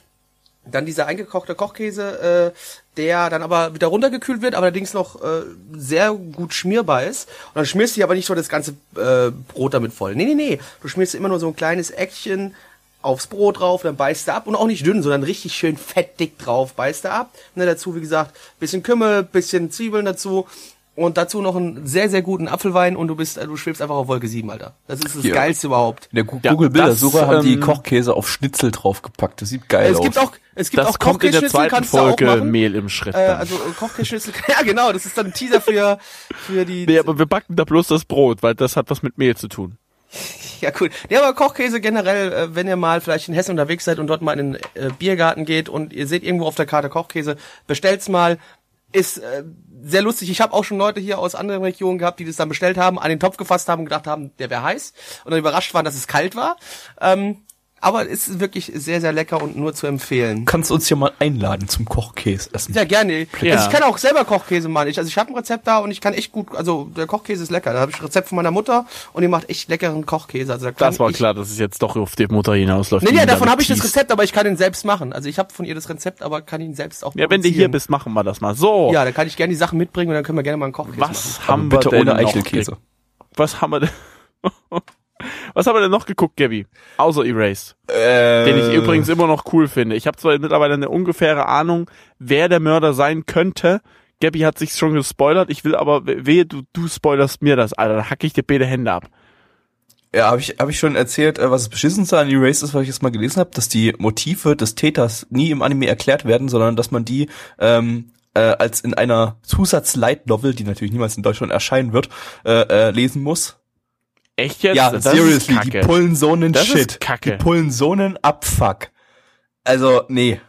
Speaker 2: Dann dieser eingekochte Kochkäse, äh, der dann aber wieder runtergekühlt wird, aber allerdings noch äh, sehr gut schmierbar ist. Und dann schmierst du aber nicht so das ganze äh, Brot damit voll. Nee, nee, nee. Du schmierst immer nur so ein kleines Eckchen aufs Brot drauf, dann beißt du ab und auch nicht dünn, sondern richtig schön fettdick drauf beißt du ab. Ne, dazu, wie gesagt, bisschen Kümmel, bisschen Zwiebeln dazu und dazu noch einen sehr, sehr guten Apfelwein und du bist, du schwebst einfach auf Wolke 7, Alter. Das ist das
Speaker 3: Hier.
Speaker 2: Geilste überhaupt.
Speaker 3: In der
Speaker 1: Ja,
Speaker 3: Google-Bildersuche
Speaker 1: das,
Speaker 3: haben die
Speaker 1: ähm,
Speaker 3: Kochkäse auf Schnitzel draufgepackt. Das sieht geil
Speaker 2: Es
Speaker 3: aus.
Speaker 2: gibt auch, es gibt
Speaker 1: Das
Speaker 2: auch
Speaker 1: kommt in der zweiten
Speaker 2: kannst du auch
Speaker 1: Folge. Mehl im Schritt.
Speaker 2: Äh, also äh, Kochkäseschnitzel, ja genau, das ist dann ein Teaser für, für die,
Speaker 1: nee, aber wir backen da bloß das Brot, weil das hat was mit Mehl zu tun.
Speaker 2: ja cool. Ja, aber Kochkäse generell, äh, wenn ihr mal vielleicht in Hessen unterwegs seid und dort mal in den äh, Biergarten geht und ihr seht irgendwo auf der Karte Kochkäse, bestellt's mal. Ist äh, sehr lustig. Ich habe auch schon Leute hier aus anderen Regionen gehabt, die das dann bestellt haben, an den Topf gefasst haben und gedacht haben, der wäre heiß und dann überrascht waren, dass es kalt war. Ähm, Aber es ist wirklich sehr, sehr lecker und nur zu empfehlen.
Speaker 3: Kannst uns ja mal einladen zum Kochkäse essen.
Speaker 2: Sehr gerne.
Speaker 1: Ja.
Speaker 2: Also ich kann auch selber Kochkäse machen. Ich, also ich habe ein Rezept da und ich kann echt gut, also der Kochkäse ist lecker. Da habe ich ein Rezept von meiner Mutter und die macht echt leckeren Kochkäse. Also da kann
Speaker 1: Das war
Speaker 2: ich,
Speaker 1: klar, dass es jetzt doch auf die Mutter hinausläuft.
Speaker 2: Nee,
Speaker 1: ihn
Speaker 2: davon habe ich das. Rezept, aber ich kann ihn selbst machen. Also ich habe von ihr das Rezept, aber kann ihn selbst auch
Speaker 1: Ja, wenn du hier bist, machen wir das mal. So,
Speaker 2: Ja, dann kann ich gerne die Sachen mitbringen und dann können wir gerne mal einen Kochkäse machen.
Speaker 1: was
Speaker 3: Aber
Speaker 1: haben
Speaker 3: bitte
Speaker 1: wir denn
Speaker 3: ohne Eichelkäse.
Speaker 1: Was haben wir denn? Was haben wir denn noch geguckt, Gabby? Außer Erased.
Speaker 3: Äh,
Speaker 1: Den ich übrigens immer noch cool finde. Ich habe zwar mittlerweile eine ungefähre Ahnung, wer der Mörder sein könnte. Gabby hat sich schon gespoilert. Ich will aber, wehe, du, du spoilerst mir das, Alter. Dann hack ich dir beide Hände ab.
Speaker 3: Ja, habe ich, hab ich schon erzählt, äh, was das Beschissenste an Erased ist, was ich jetzt mal gelesen habe, dass die Motive des Täters nie im Anime erklärt werden, sondern dass man die ähm, äh, als in einer Zusatz-Light-Novel, die natürlich niemals in Deutschland erscheinen wird, äh, äh, lesen muss.
Speaker 1: Echt jetzt?
Speaker 3: ja,
Speaker 1: Das
Speaker 3: seriously,
Speaker 1: ist
Speaker 3: die pullen so einen
Speaker 1: Das ist
Speaker 3: Shit.
Speaker 1: Kacke.
Speaker 3: Die pullen so einen Abfuck. Also, nee.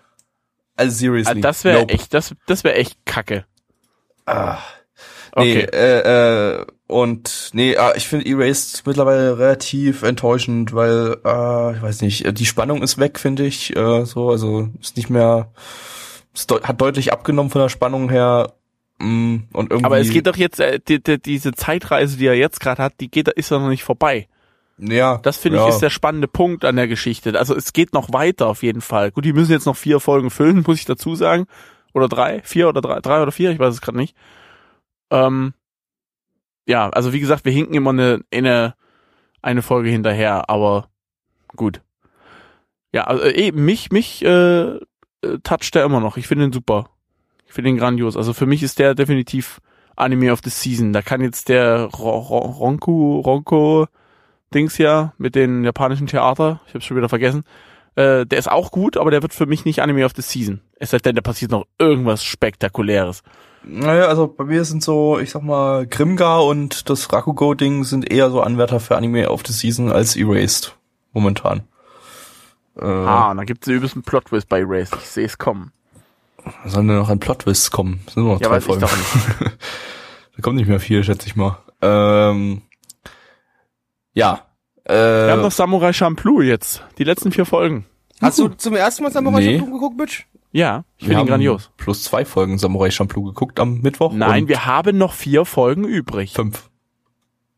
Speaker 3: Also seriously.
Speaker 1: Ah, Das wäre
Speaker 3: Nope.
Speaker 1: echt, das, das wäre echt Kacke.
Speaker 3: Ah.
Speaker 1: Okay.
Speaker 3: Nee, äh, äh, und nee, ah, ich finde Erased mittlerweile relativ enttäuschend, weil, äh, ich weiß nicht, die Spannung ist weg, finde ich. Äh, so, also ist nicht mehr, es deu hat deutlich abgenommen von der Spannung her. Mm, und irgendwie,
Speaker 1: Aber es geht doch jetzt, äh, die, die, diese Zeitreise, die er jetzt gerade hat, die geht, ist doch noch nicht vorbei.
Speaker 3: ja,
Speaker 1: Das finde
Speaker 3: ja.
Speaker 1: ich ist der spannende Punkt an der Geschichte. Also es geht noch weiter auf jeden Fall. Gut, die müssen jetzt noch vier Folgen füllen, muss ich dazu sagen. Oder drei, vier oder drei, drei oder vier, ich weiß es gerade nicht. Ähm, ja, also wie gesagt, wir hinken immer eine, eine, eine Folge hinterher, aber gut. Ja, also eh, mich, mich äh, äh, toucht der immer noch. Ich finde ihn super. Ich finde ihn grandios. Also für mich ist der definitiv Anime of the Season. Da kann jetzt der Ro Ro Ronku, Ronko Dings ja mit den japanischen Theater, ich habe schon wieder vergessen. Äh, der ist auch gut, aber der wird für mich nicht Anime of the Season. Es sei denn, da passiert noch irgendwas Spektakuläres.
Speaker 3: Naja, also bei mir sind so, ich sag mal, Grimgar und das Rakugo-Ding sind eher so Anwärter für Anime of the Season als Erased. Momentan. Äh,
Speaker 1: Ah, und dann gibt's den übelsten Plot-Twist bei Race. Ich sehe es kommen.
Speaker 3: Sollen denn noch ein Plot-Twist kommen? Sind nur noch
Speaker 1: Ja,
Speaker 3: drei Folgen.
Speaker 1: doch nicht.
Speaker 3: da kommt nicht mehr viel, schätze ich mal. Ähm, ja. Äh,
Speaker 1: Wir haben doch Samurai Champloo jetzt. Die letzten vier Folgen.
Speaker 2: Hast du zum ersten Mal Samurai
Speaker 3: Nee.
Speaker 2: Champloo geguckt, Bitch?
Speaker 1: Ja, ich
Speaker 3: wir
Speaker 1: finde ihn
Speaker 3: haben
Speaker 1: grandios.
Speaker 3: Plus zwei Folgen Samurai Champloo geguckt am Mittwoch.
Speaker 1: Nein, wir haben noch vier Folgen übrig.
Speaker 3: fünf.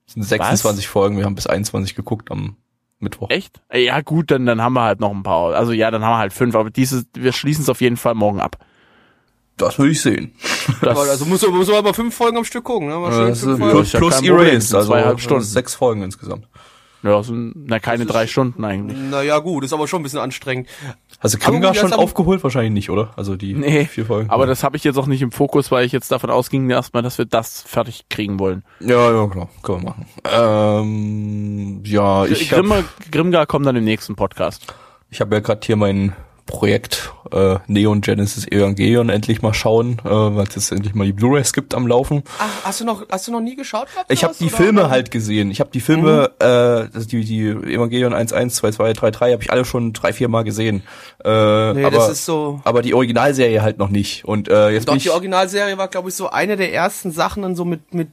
Speaker 3: Das sind 26 Folgen, wir haben bis 21 geguckt am Mittwoch.
Speaker 1: Echt? Ja, gut, dann, dann haben wir halt noch ein paar. Also ja, dann haben wir halt fünf, aber dieses, wir schließen es auf jeden Fall morgen ab.
Speaker 3: Das will ich sehen.
Speaker 1: Das,
Speaker 2: Aber also muss muss aber fünf Folgen am Stück gucken, ne? Mal schön
Speaker 3: Das
Speaker 2: fünf
Speaker 3: ist
Speaker 2: Folgen.
Speaker 3: plus
Speaker 1: ja
Speaker 3: plus Erased, also
Speaker 1: zweieinhalb Stunden.
Speaker 3: sechs Folgen insgesamt.
Speaker 1: ja, sind, na, keine drei Stunden eigentlich.
Speaker 2: Naja, gut, ist aber schon ein bisschen anstrengend.
Speaker 3: Hast du
Speaker 2: Aber
Speaker 3: Grimgar
Speaker 2: gut,
Speaker 3: schon aufgeholt? Wahrscheinlich nicht, oder? Also die
Speaker 1: Nee,
Speaker 3: vier Folgen.
Speaker 1: aber das habe ich jetzt auch nicht im Fokus, weil ich jetzt davon ausging erstmal, dass wir das fertig kriegen wollen.
Speaker 3: ja, ja, genau, können wir machen. Ähm, ja, ich habe
Speaker 1: Grimgar, Grimgar kommt dann im nächsten Podcast.
Speaker 3: ich hab ja gerade hier mein Projekt äh, Neon Genesis Evangelion endlich mal schauen, äh, weil es jetzt endlich mal die Blu-rays gibt am Laufen.
Speaker 2: Ach, hast du noch hast du noch nie geschaut gehabt?
Speaker 3: Ich habe die
Speaker 2: oder?
Speaker 3: Filme halt gesehen. Ich habe die Filme, äh, also die, die Evangelion 1, 1, 2, 2, 3, 3 habe ich alle schon drei, vier Mal gesehen. Äh,
Speaker 2: Nee,
Speaker 3: aber,
Speaker 2: das ist so
Speaker 3: aber die Originalserie halt noch nicht. Und äh, jetzt
Speaker 2: Doch, die Originalserie war, glaube ich, so eine der ersten Sachen, dann so mit, mit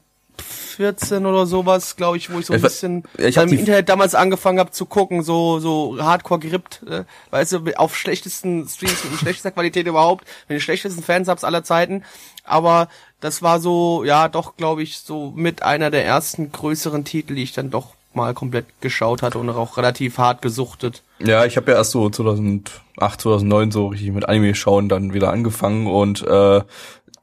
Speaker 2: 14 oder sowas, glaube ich, wo ich so ein bisschen
Speaker 3: ich
Speaker 2: im Internet damals angefangen habe zu gucken, so so hardcore gerippt, äh, weißt du, auf schlechtesten Streams mit schlechtester Qualität überhaupt, mit den schlechtesten Fansubs aller Zeiten, aber das war so, ja, doch, glaube ich, so mit einer der ersten größeren Titel, die ich dann doch mal komplett geschaut hatte und auch relativ hart gesuchtet.
Speaker 3: Ja, ich habe ja erst so 2008, 2009 so richtig mit Anime schauen dann wieder angefangen und äh,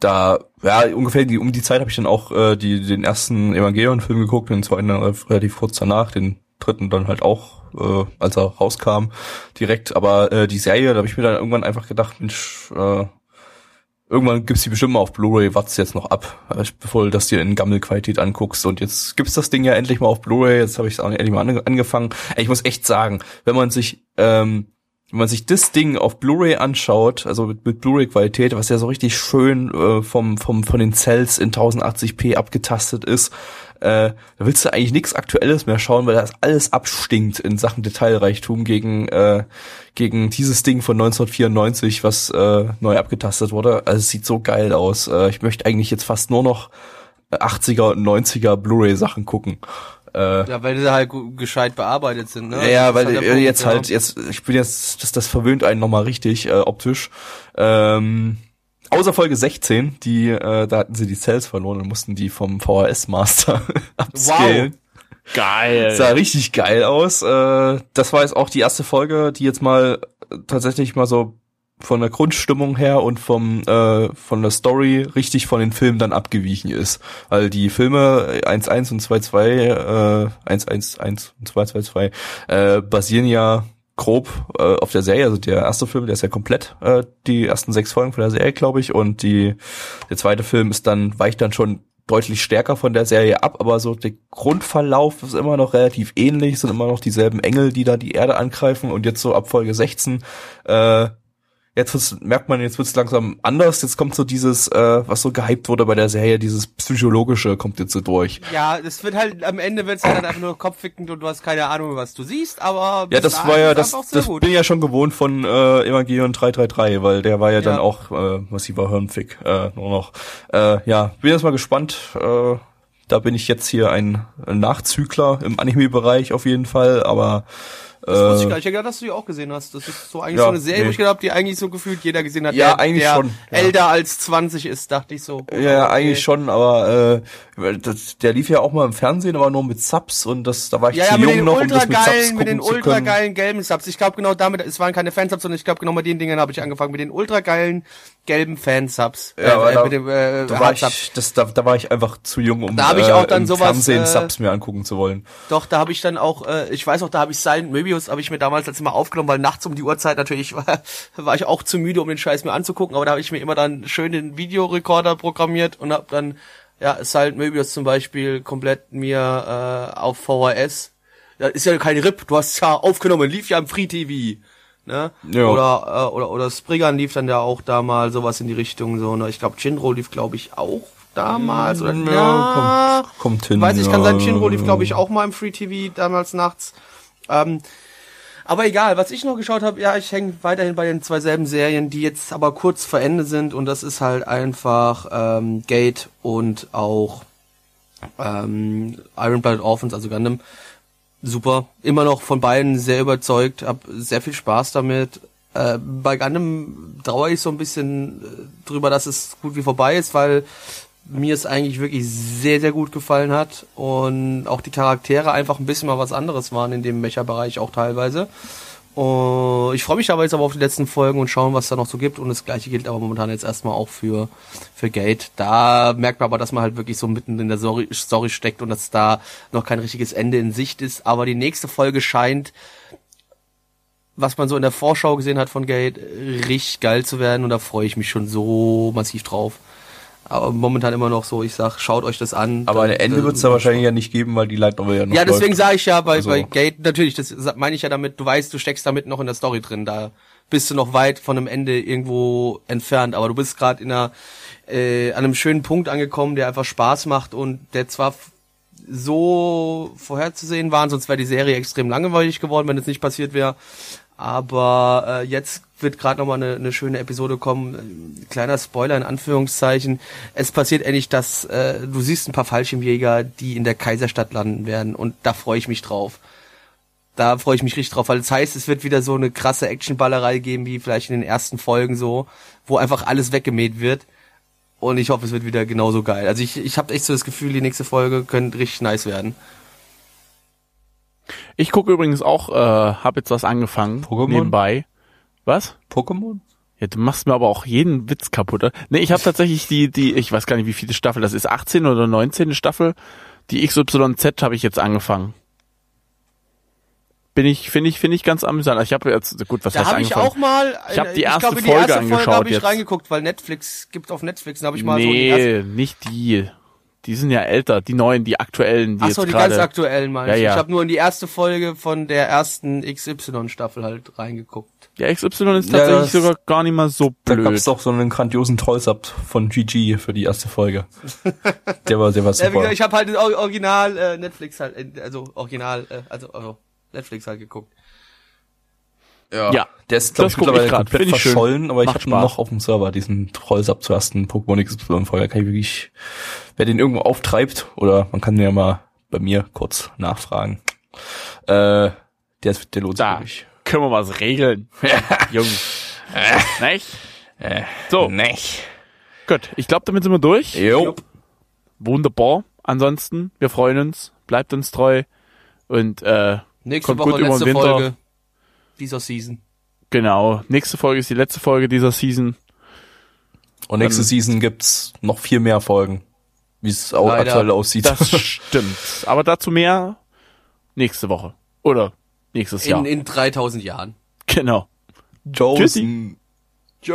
Speaker 3: da ja ungefähr die, um die Zeit habe ich dann auch äh, die den ersten Evangelion-Film geguckt, den zweiten dann relativ kurz danach, den dritten dann halt auch, äh, als er rauskam direkt. Aber äh, die Serie, da habe ich mir dann irgendwann einfach gedacht, Mensch, äh, irgendwann gibt's die bestimmt mal auf Blu-ray, wart's jetzt noch ab, äh, bevor du das dir in Gammelqualität anguckst. Und jetzt gibt's das Ding ja endlich mal auf Blu-ray, jetzt habe ich es auch endlich mal ange angefangen. Ich muss echt sagen, wenn man sich, ähm, wenn man sich das Ding auf Blu-ray anschaut, also mit, mit Blu-ray-Qualität, was ja so richtig schön äh, vom, vom, von den Cells in 1080p abgetastet ist, äh, da willst du eigentlich nichts Aktuelles mehr schauen, weil das alles abstinkt in Sachen Detailreichtum gegen, äh, gegen dieses Ding von 1994, was äh, neu abgetastet wurde. Also es sieht so geil aus. Äh, ich möchte eigentlich jetzt fast nur noch 80er und 90er Blu-ray-Sachen gucken. Äh,
Speaker 2: Ja, weil sie halt gescheit bearbeitet sind, ne?
Speaker 3: ja, ja, weil
Speaker 2: halt
Speaker 3: äh,
Speaker 2: Punkt,
Speaker 3: jetzt
Speaker 2: ja.
Speaker 3: halt, jetzt, ich bin jetzt, das, das verwöhnt einen nochmal richtig, äh, optisch. Ähm, außer Folge 16, die, äh, da hatten sie die Cells verloren und mussten die vom VHS-Master upscalen.
Speaker 1: Geil.
Speaker 3: Sah richtig geil aus. Äh, das war jetzt auch die erste Folge, die jetzt mal äh, tatsächlich mal so von der Grundstimmung her und vom äh, von der Story richtig von den Filmen dann abgewichen ist. Weil die Filme 1.1 und 2.2, äh, 1.1.1 und 2.2.2 äh, basieren ja grob äh, auf der Serie. Also der erste Film, der ist ja komplett äh, die ersten sechs Folgen von der Serie, glaube ich. Und die der zweite Film ist dann weicht dann schon deutlich stärker von der Serie ab, aber so der Grundverlauf ist immer noch relativ ähnlich, sind immer noch dieselben Engel, die da die Erde angreifen und jetzt so ab Folge 16 äh, Jetzt wird's, merkt man, jetzt wird's langsam anders. Jetzt kommt so dieses, äh, was so gehypt wurde bei der Serie, dieses psychologische kommt jetzt so durch.
Speaker 2: Ja, es wird halt, am Ende wird's halt einfach nur kopfwickend und du hast keine Ahnung, was du siehst, aber.
Speaker 3: Ja, das war ja, das, das
Speaker 2: gut.
Speaker 3: bin ich ja schon gewohnt von äh, Evangelion 333, weil der war ja, dann
Speaker 2: Ja.
Speaker 3: auch äh, massiver Hirnfick äh, nur noch. Äh, ja, bin jetzt mal gespannt. Äh, da bin ich jetzt hier ein, ein Nachzügler im Anime-Bereich auf jeden Fall, aber
Speaker 2: Das wusste ich
Speaker 3: äh,
Speaker 2: gar nicht. Ich gedacht, dass du die auch gesehen hast. Das ist so eigentlich
Speaker 3: Ja,
Speaker 2: so eine Serie,
Speaker 3: nee.
Speaker 2: wo ich hab, die eigentlich so gefühlt jeder gesehen hat,
Speaker 3: Ja,
Speaker 2: der,
Speaker 3: eigentlich
Speaker 2: der
Speaker 3: schon, ja.
Speaker 2: älter als 20 ist, dachte ich so.
Speaker 3: Ja, ja,
Speaker 2: Okay.
Speaker 3: eigentlich schon, aber äh, das, der lief ja auch mal im Fernsehen, aber nur mit Subs und das, da war ich
Speaker 2: Ja,
Speaker 3: zu
Speaker 2: ja,
Speaker 3: jung noch, um das mit Subs
Speaker 2: ultrageilen,
Speaker 3: gucken
Speaker 2: mit den ultrageilen gelben Subs. Ich glaube genau damit, es waren keine Fansubs, sondern ich glaube genau mit den Dingen habe ich angefangen, mit den ultrageilen gelben Fansubs.
Speaker 3: Ja, aber da-
Speaker 2: mit dem, äh,
Speaker 3: Da war, ich, das, da, da war ich einfach zu jung, um
Speaker 2: Da hab ich auch dann
Speaker 3: im
Speaker 2: sowas,
Speaker 3: Fernsehen
Speaker 2: äh,
Speaker 3: Subs mir angucken zu wollen.
Speaker 2: Doch, da habe ich dann auch, äh, ich weiß auch, da habe ich Silent Möbius, habe ich mir damals als immer aufgenommen, weil nachts um die Uhrzeit natürlich war, war ich auch zu müde, um den Scheiß mir anzugucken, aber da habe ich mir immer dann schön den Videorekorder programmiert und habe dann, ja, Silent Möbius zum Beispiel komplett mir äh, auf VHS, da ist ja kein RIP, du hast ja aufgenommen, lief ja im Free TV. Ne?
Speaker 3: Ja.
Speaker 2: Oder, äh, oder, oder Spriggan lief dann ja auch da mal sowas in die Richtung, so, ne? Ich glaube, Shinro lief, glaube ich, auch damals, oder?
Speaker 3: Ja, kommt, kommt hin.
Speaker 2: Weiß ich, kann sein,
Speaker 3: ja.
Speaker 2: Shinro lief, glaube ich, auch mal im Free TV damals nachts. Ähm, aber egal, was ich noch geschaut habe, ja, ich hänge weiterhin bei den zwei selben Serien, die jetzt aber kurz vor Ende sind und das ist halt einfach ähm, Gate und auch ähm, Iron Blooded Orphans, also Gundam. Super. Immer noch von beiden sehr überzeugt, hab sehr viel Spaß damit. Äh, bei Gundam trauere ich so ein bisschen äh, drüber, dass es gut wie vorbei ist, weil mir es eigentlich wirklich sehr, sehr gut gefallen hat und auch die Charaktere einfach ein bisschen mal was anderes waren in dem Mecha-Bereich auch teilweise. Und ich freue mich aber jetzt aber auf die letzten Folgen und schauen, was da noch so gibt. Und das gleiche gilt aber momentan jetzt erstmal auch für, für Gate. Da merkt man aber, dass man halt wirklich so mitten in der Story, Story steckt und dass da noch kein richtiges Ende in Sicht ist. Aber die nächste Folge scheint, was man so in der Vorschau gesehen hat von Gate, richtig geil zu werden. Und da freue ich mich schon so massiv drauf. Aber momentan immer noch so, ich sag, schaut euch das an.
Speaker 3: Aber ein Ende wird es da wahrscheinlich ja nicht geben, weil die Light Novel ja noch
Speaker 2: Ja, deswegen sage ich ja bei,
Speaker 3: Also-
Speaker 2: bei Gate, natürlich, das meine ich ja damit, du weißt, du steckst damit noch in der Story drin, da bist du noch weit von einem Ende irgendwo entfernt, aber du bist gerade in einer, äh, an einem schönen Punkt angekommen, der einfach Spaß macht und der zwar so vorherzusehen war, sonst wäre die Serie extrem langweilig geworden, wenn es nicht passiert wäre. Aber äh, jetzt wird gerade noch mal eine, eine schöne Episode kommen. Äh, Kleiner Spoiler in Anführungszeichen. Es passiert endlich, dass äh, du siehst ein paar Fallschirmjäger, die in der Kaiserstadt landen werden. Und da freue ich mich drauf. Da freue ich mich richtig drauf, weil das heißt, es wird wieder so eine krasse Actionballerei geben, wie vielleicht in den ersten Folgen so, wo einfach alles weggemäht wird. Und ich hoffe, es wird wieder genauso geil. Also ich, ich habe echt so das Gefühl, die nächste Folge könnte richtig nice werden.
Speaker 1: Ich gucke übrigens auch, äh, hab jetzt was angefangen.
Speaker 3: Pokémon?
Speaker 1: Nebenbei. Was?
Speaker 3: Pokémon?
Speaker 1: Ja, du machst mir aber auch jeden Witz kaputt. Oder? Nee, ich habe tatsächlich die, die, ich weiß gar nicht, wie viele Staffel das ist, 18 oder 19. Staffel. Die XYZ habe ich jetzt angefangen. Bin ich, finde ich, finde ich ganz amüsant. Ich habe jetzt, gut, was
Speaker 2: Da
Speaker 1: heißt
Speaker 2: habe ich
Speaker 1: angefangen?
Speaker 2: auch mal.
Speaker 1: Ich hab die
Speaker 2: äh,
Speaker 1: erste
Speaker 2: glaube, in die
Speaker 1: Folge
Speaker 2: erste Folge
Speaker 1: angeschaut
Speaker 2: habe ich
Speaker 1: jetzt.
Speaker 2: reingeguckt, weil Netflix gibt auf Netflix. Da habe ich mal so die erste.
Speaker 1: nee, nicht die. Die sind ja älter, die neuen, die aktuellen, die
Speaker 2: Achso,
Speaker 1: jetzt
Speaker 2: die ganz aktuellen meine
Speaker 1: Ja,
Speaker 2: ich.
Speaker 1: ja.
Speaker 2: Ich habe nur in die erste Folge von der ersten XY-Staffel halt reingeguckt.
Speaker 1: Ja, XY ist
Speaker 3: Ja,
Speaker 1: tatsächlich
Speaker 3: das-
Speaker 1: sogar gar nicht mal so
Speaker 3: Da
Speaker 1: blöd.
Speaker 3: gab's doch so einen grandiosen Trollsub von GG für die erste Folge. der war, der war
Speaker 2: Ja, wie
Speaker 3: super.
Speaker 2: gesagt, ich habe halt das Original äh, Netflix halt, äh, also Original, äh, also, also Netflix halt geguckt.
Speaker 1: Ja,
Speaker 3: Der ist, glaube ich,
Speaker 1: ich
Speaker 3: mittlerweile komplett
Speaker 1: Find ich schön.
Speaker 3: verschollen, aber ich
Speaker 1: Macht
Speaker 3: habe
Speaker 1: Spaß.
Speaker 3: noch auf dem Server diesen Trollsub zur ersten Pokémon XY-Folge. Kann ich wirklich, wer den irgendwo auftreibt, oder man kann den ja mal bei mir kurz nachfragen. Äh, der, der lohnt sich
Speaker 4: Da
Speaker 3: wirklich.
Speaker 4: können wir was regeln. Jungs. Nicht? So,
Speaker 3: Nicht.
Speaker 4: gut. Ich glaube, damit sind wir durch.
Speaker 3: Jo.
Speaker 4: Wunderbar. Ansonsten, wir freuen uns. Bleibt uns treu. Und äh,
Speaker 2: Nächste
Speaker 4: Kommt
Speaker 2: Woche
Speaker 4: gut über den Winter.
Speaker 2: Folge dieser Season.
Speaker 4: genau, nächste Folge ist die letzte Folge dieser Season.
Speaker 3: Und nächste Season gibt's noch viel mehr Folgen, wie es auch
Speaker 2: Leider.
Speaker 3: aktuell aussieht.
Speaker 4: Das stimmt. Aber dazu mehr nächste Woche. Oder nächstes Jahr.
Speaker 2: In, in 3000 Jahren.
Speaker 4: genau.
Speaker 3: Josen. Tschö.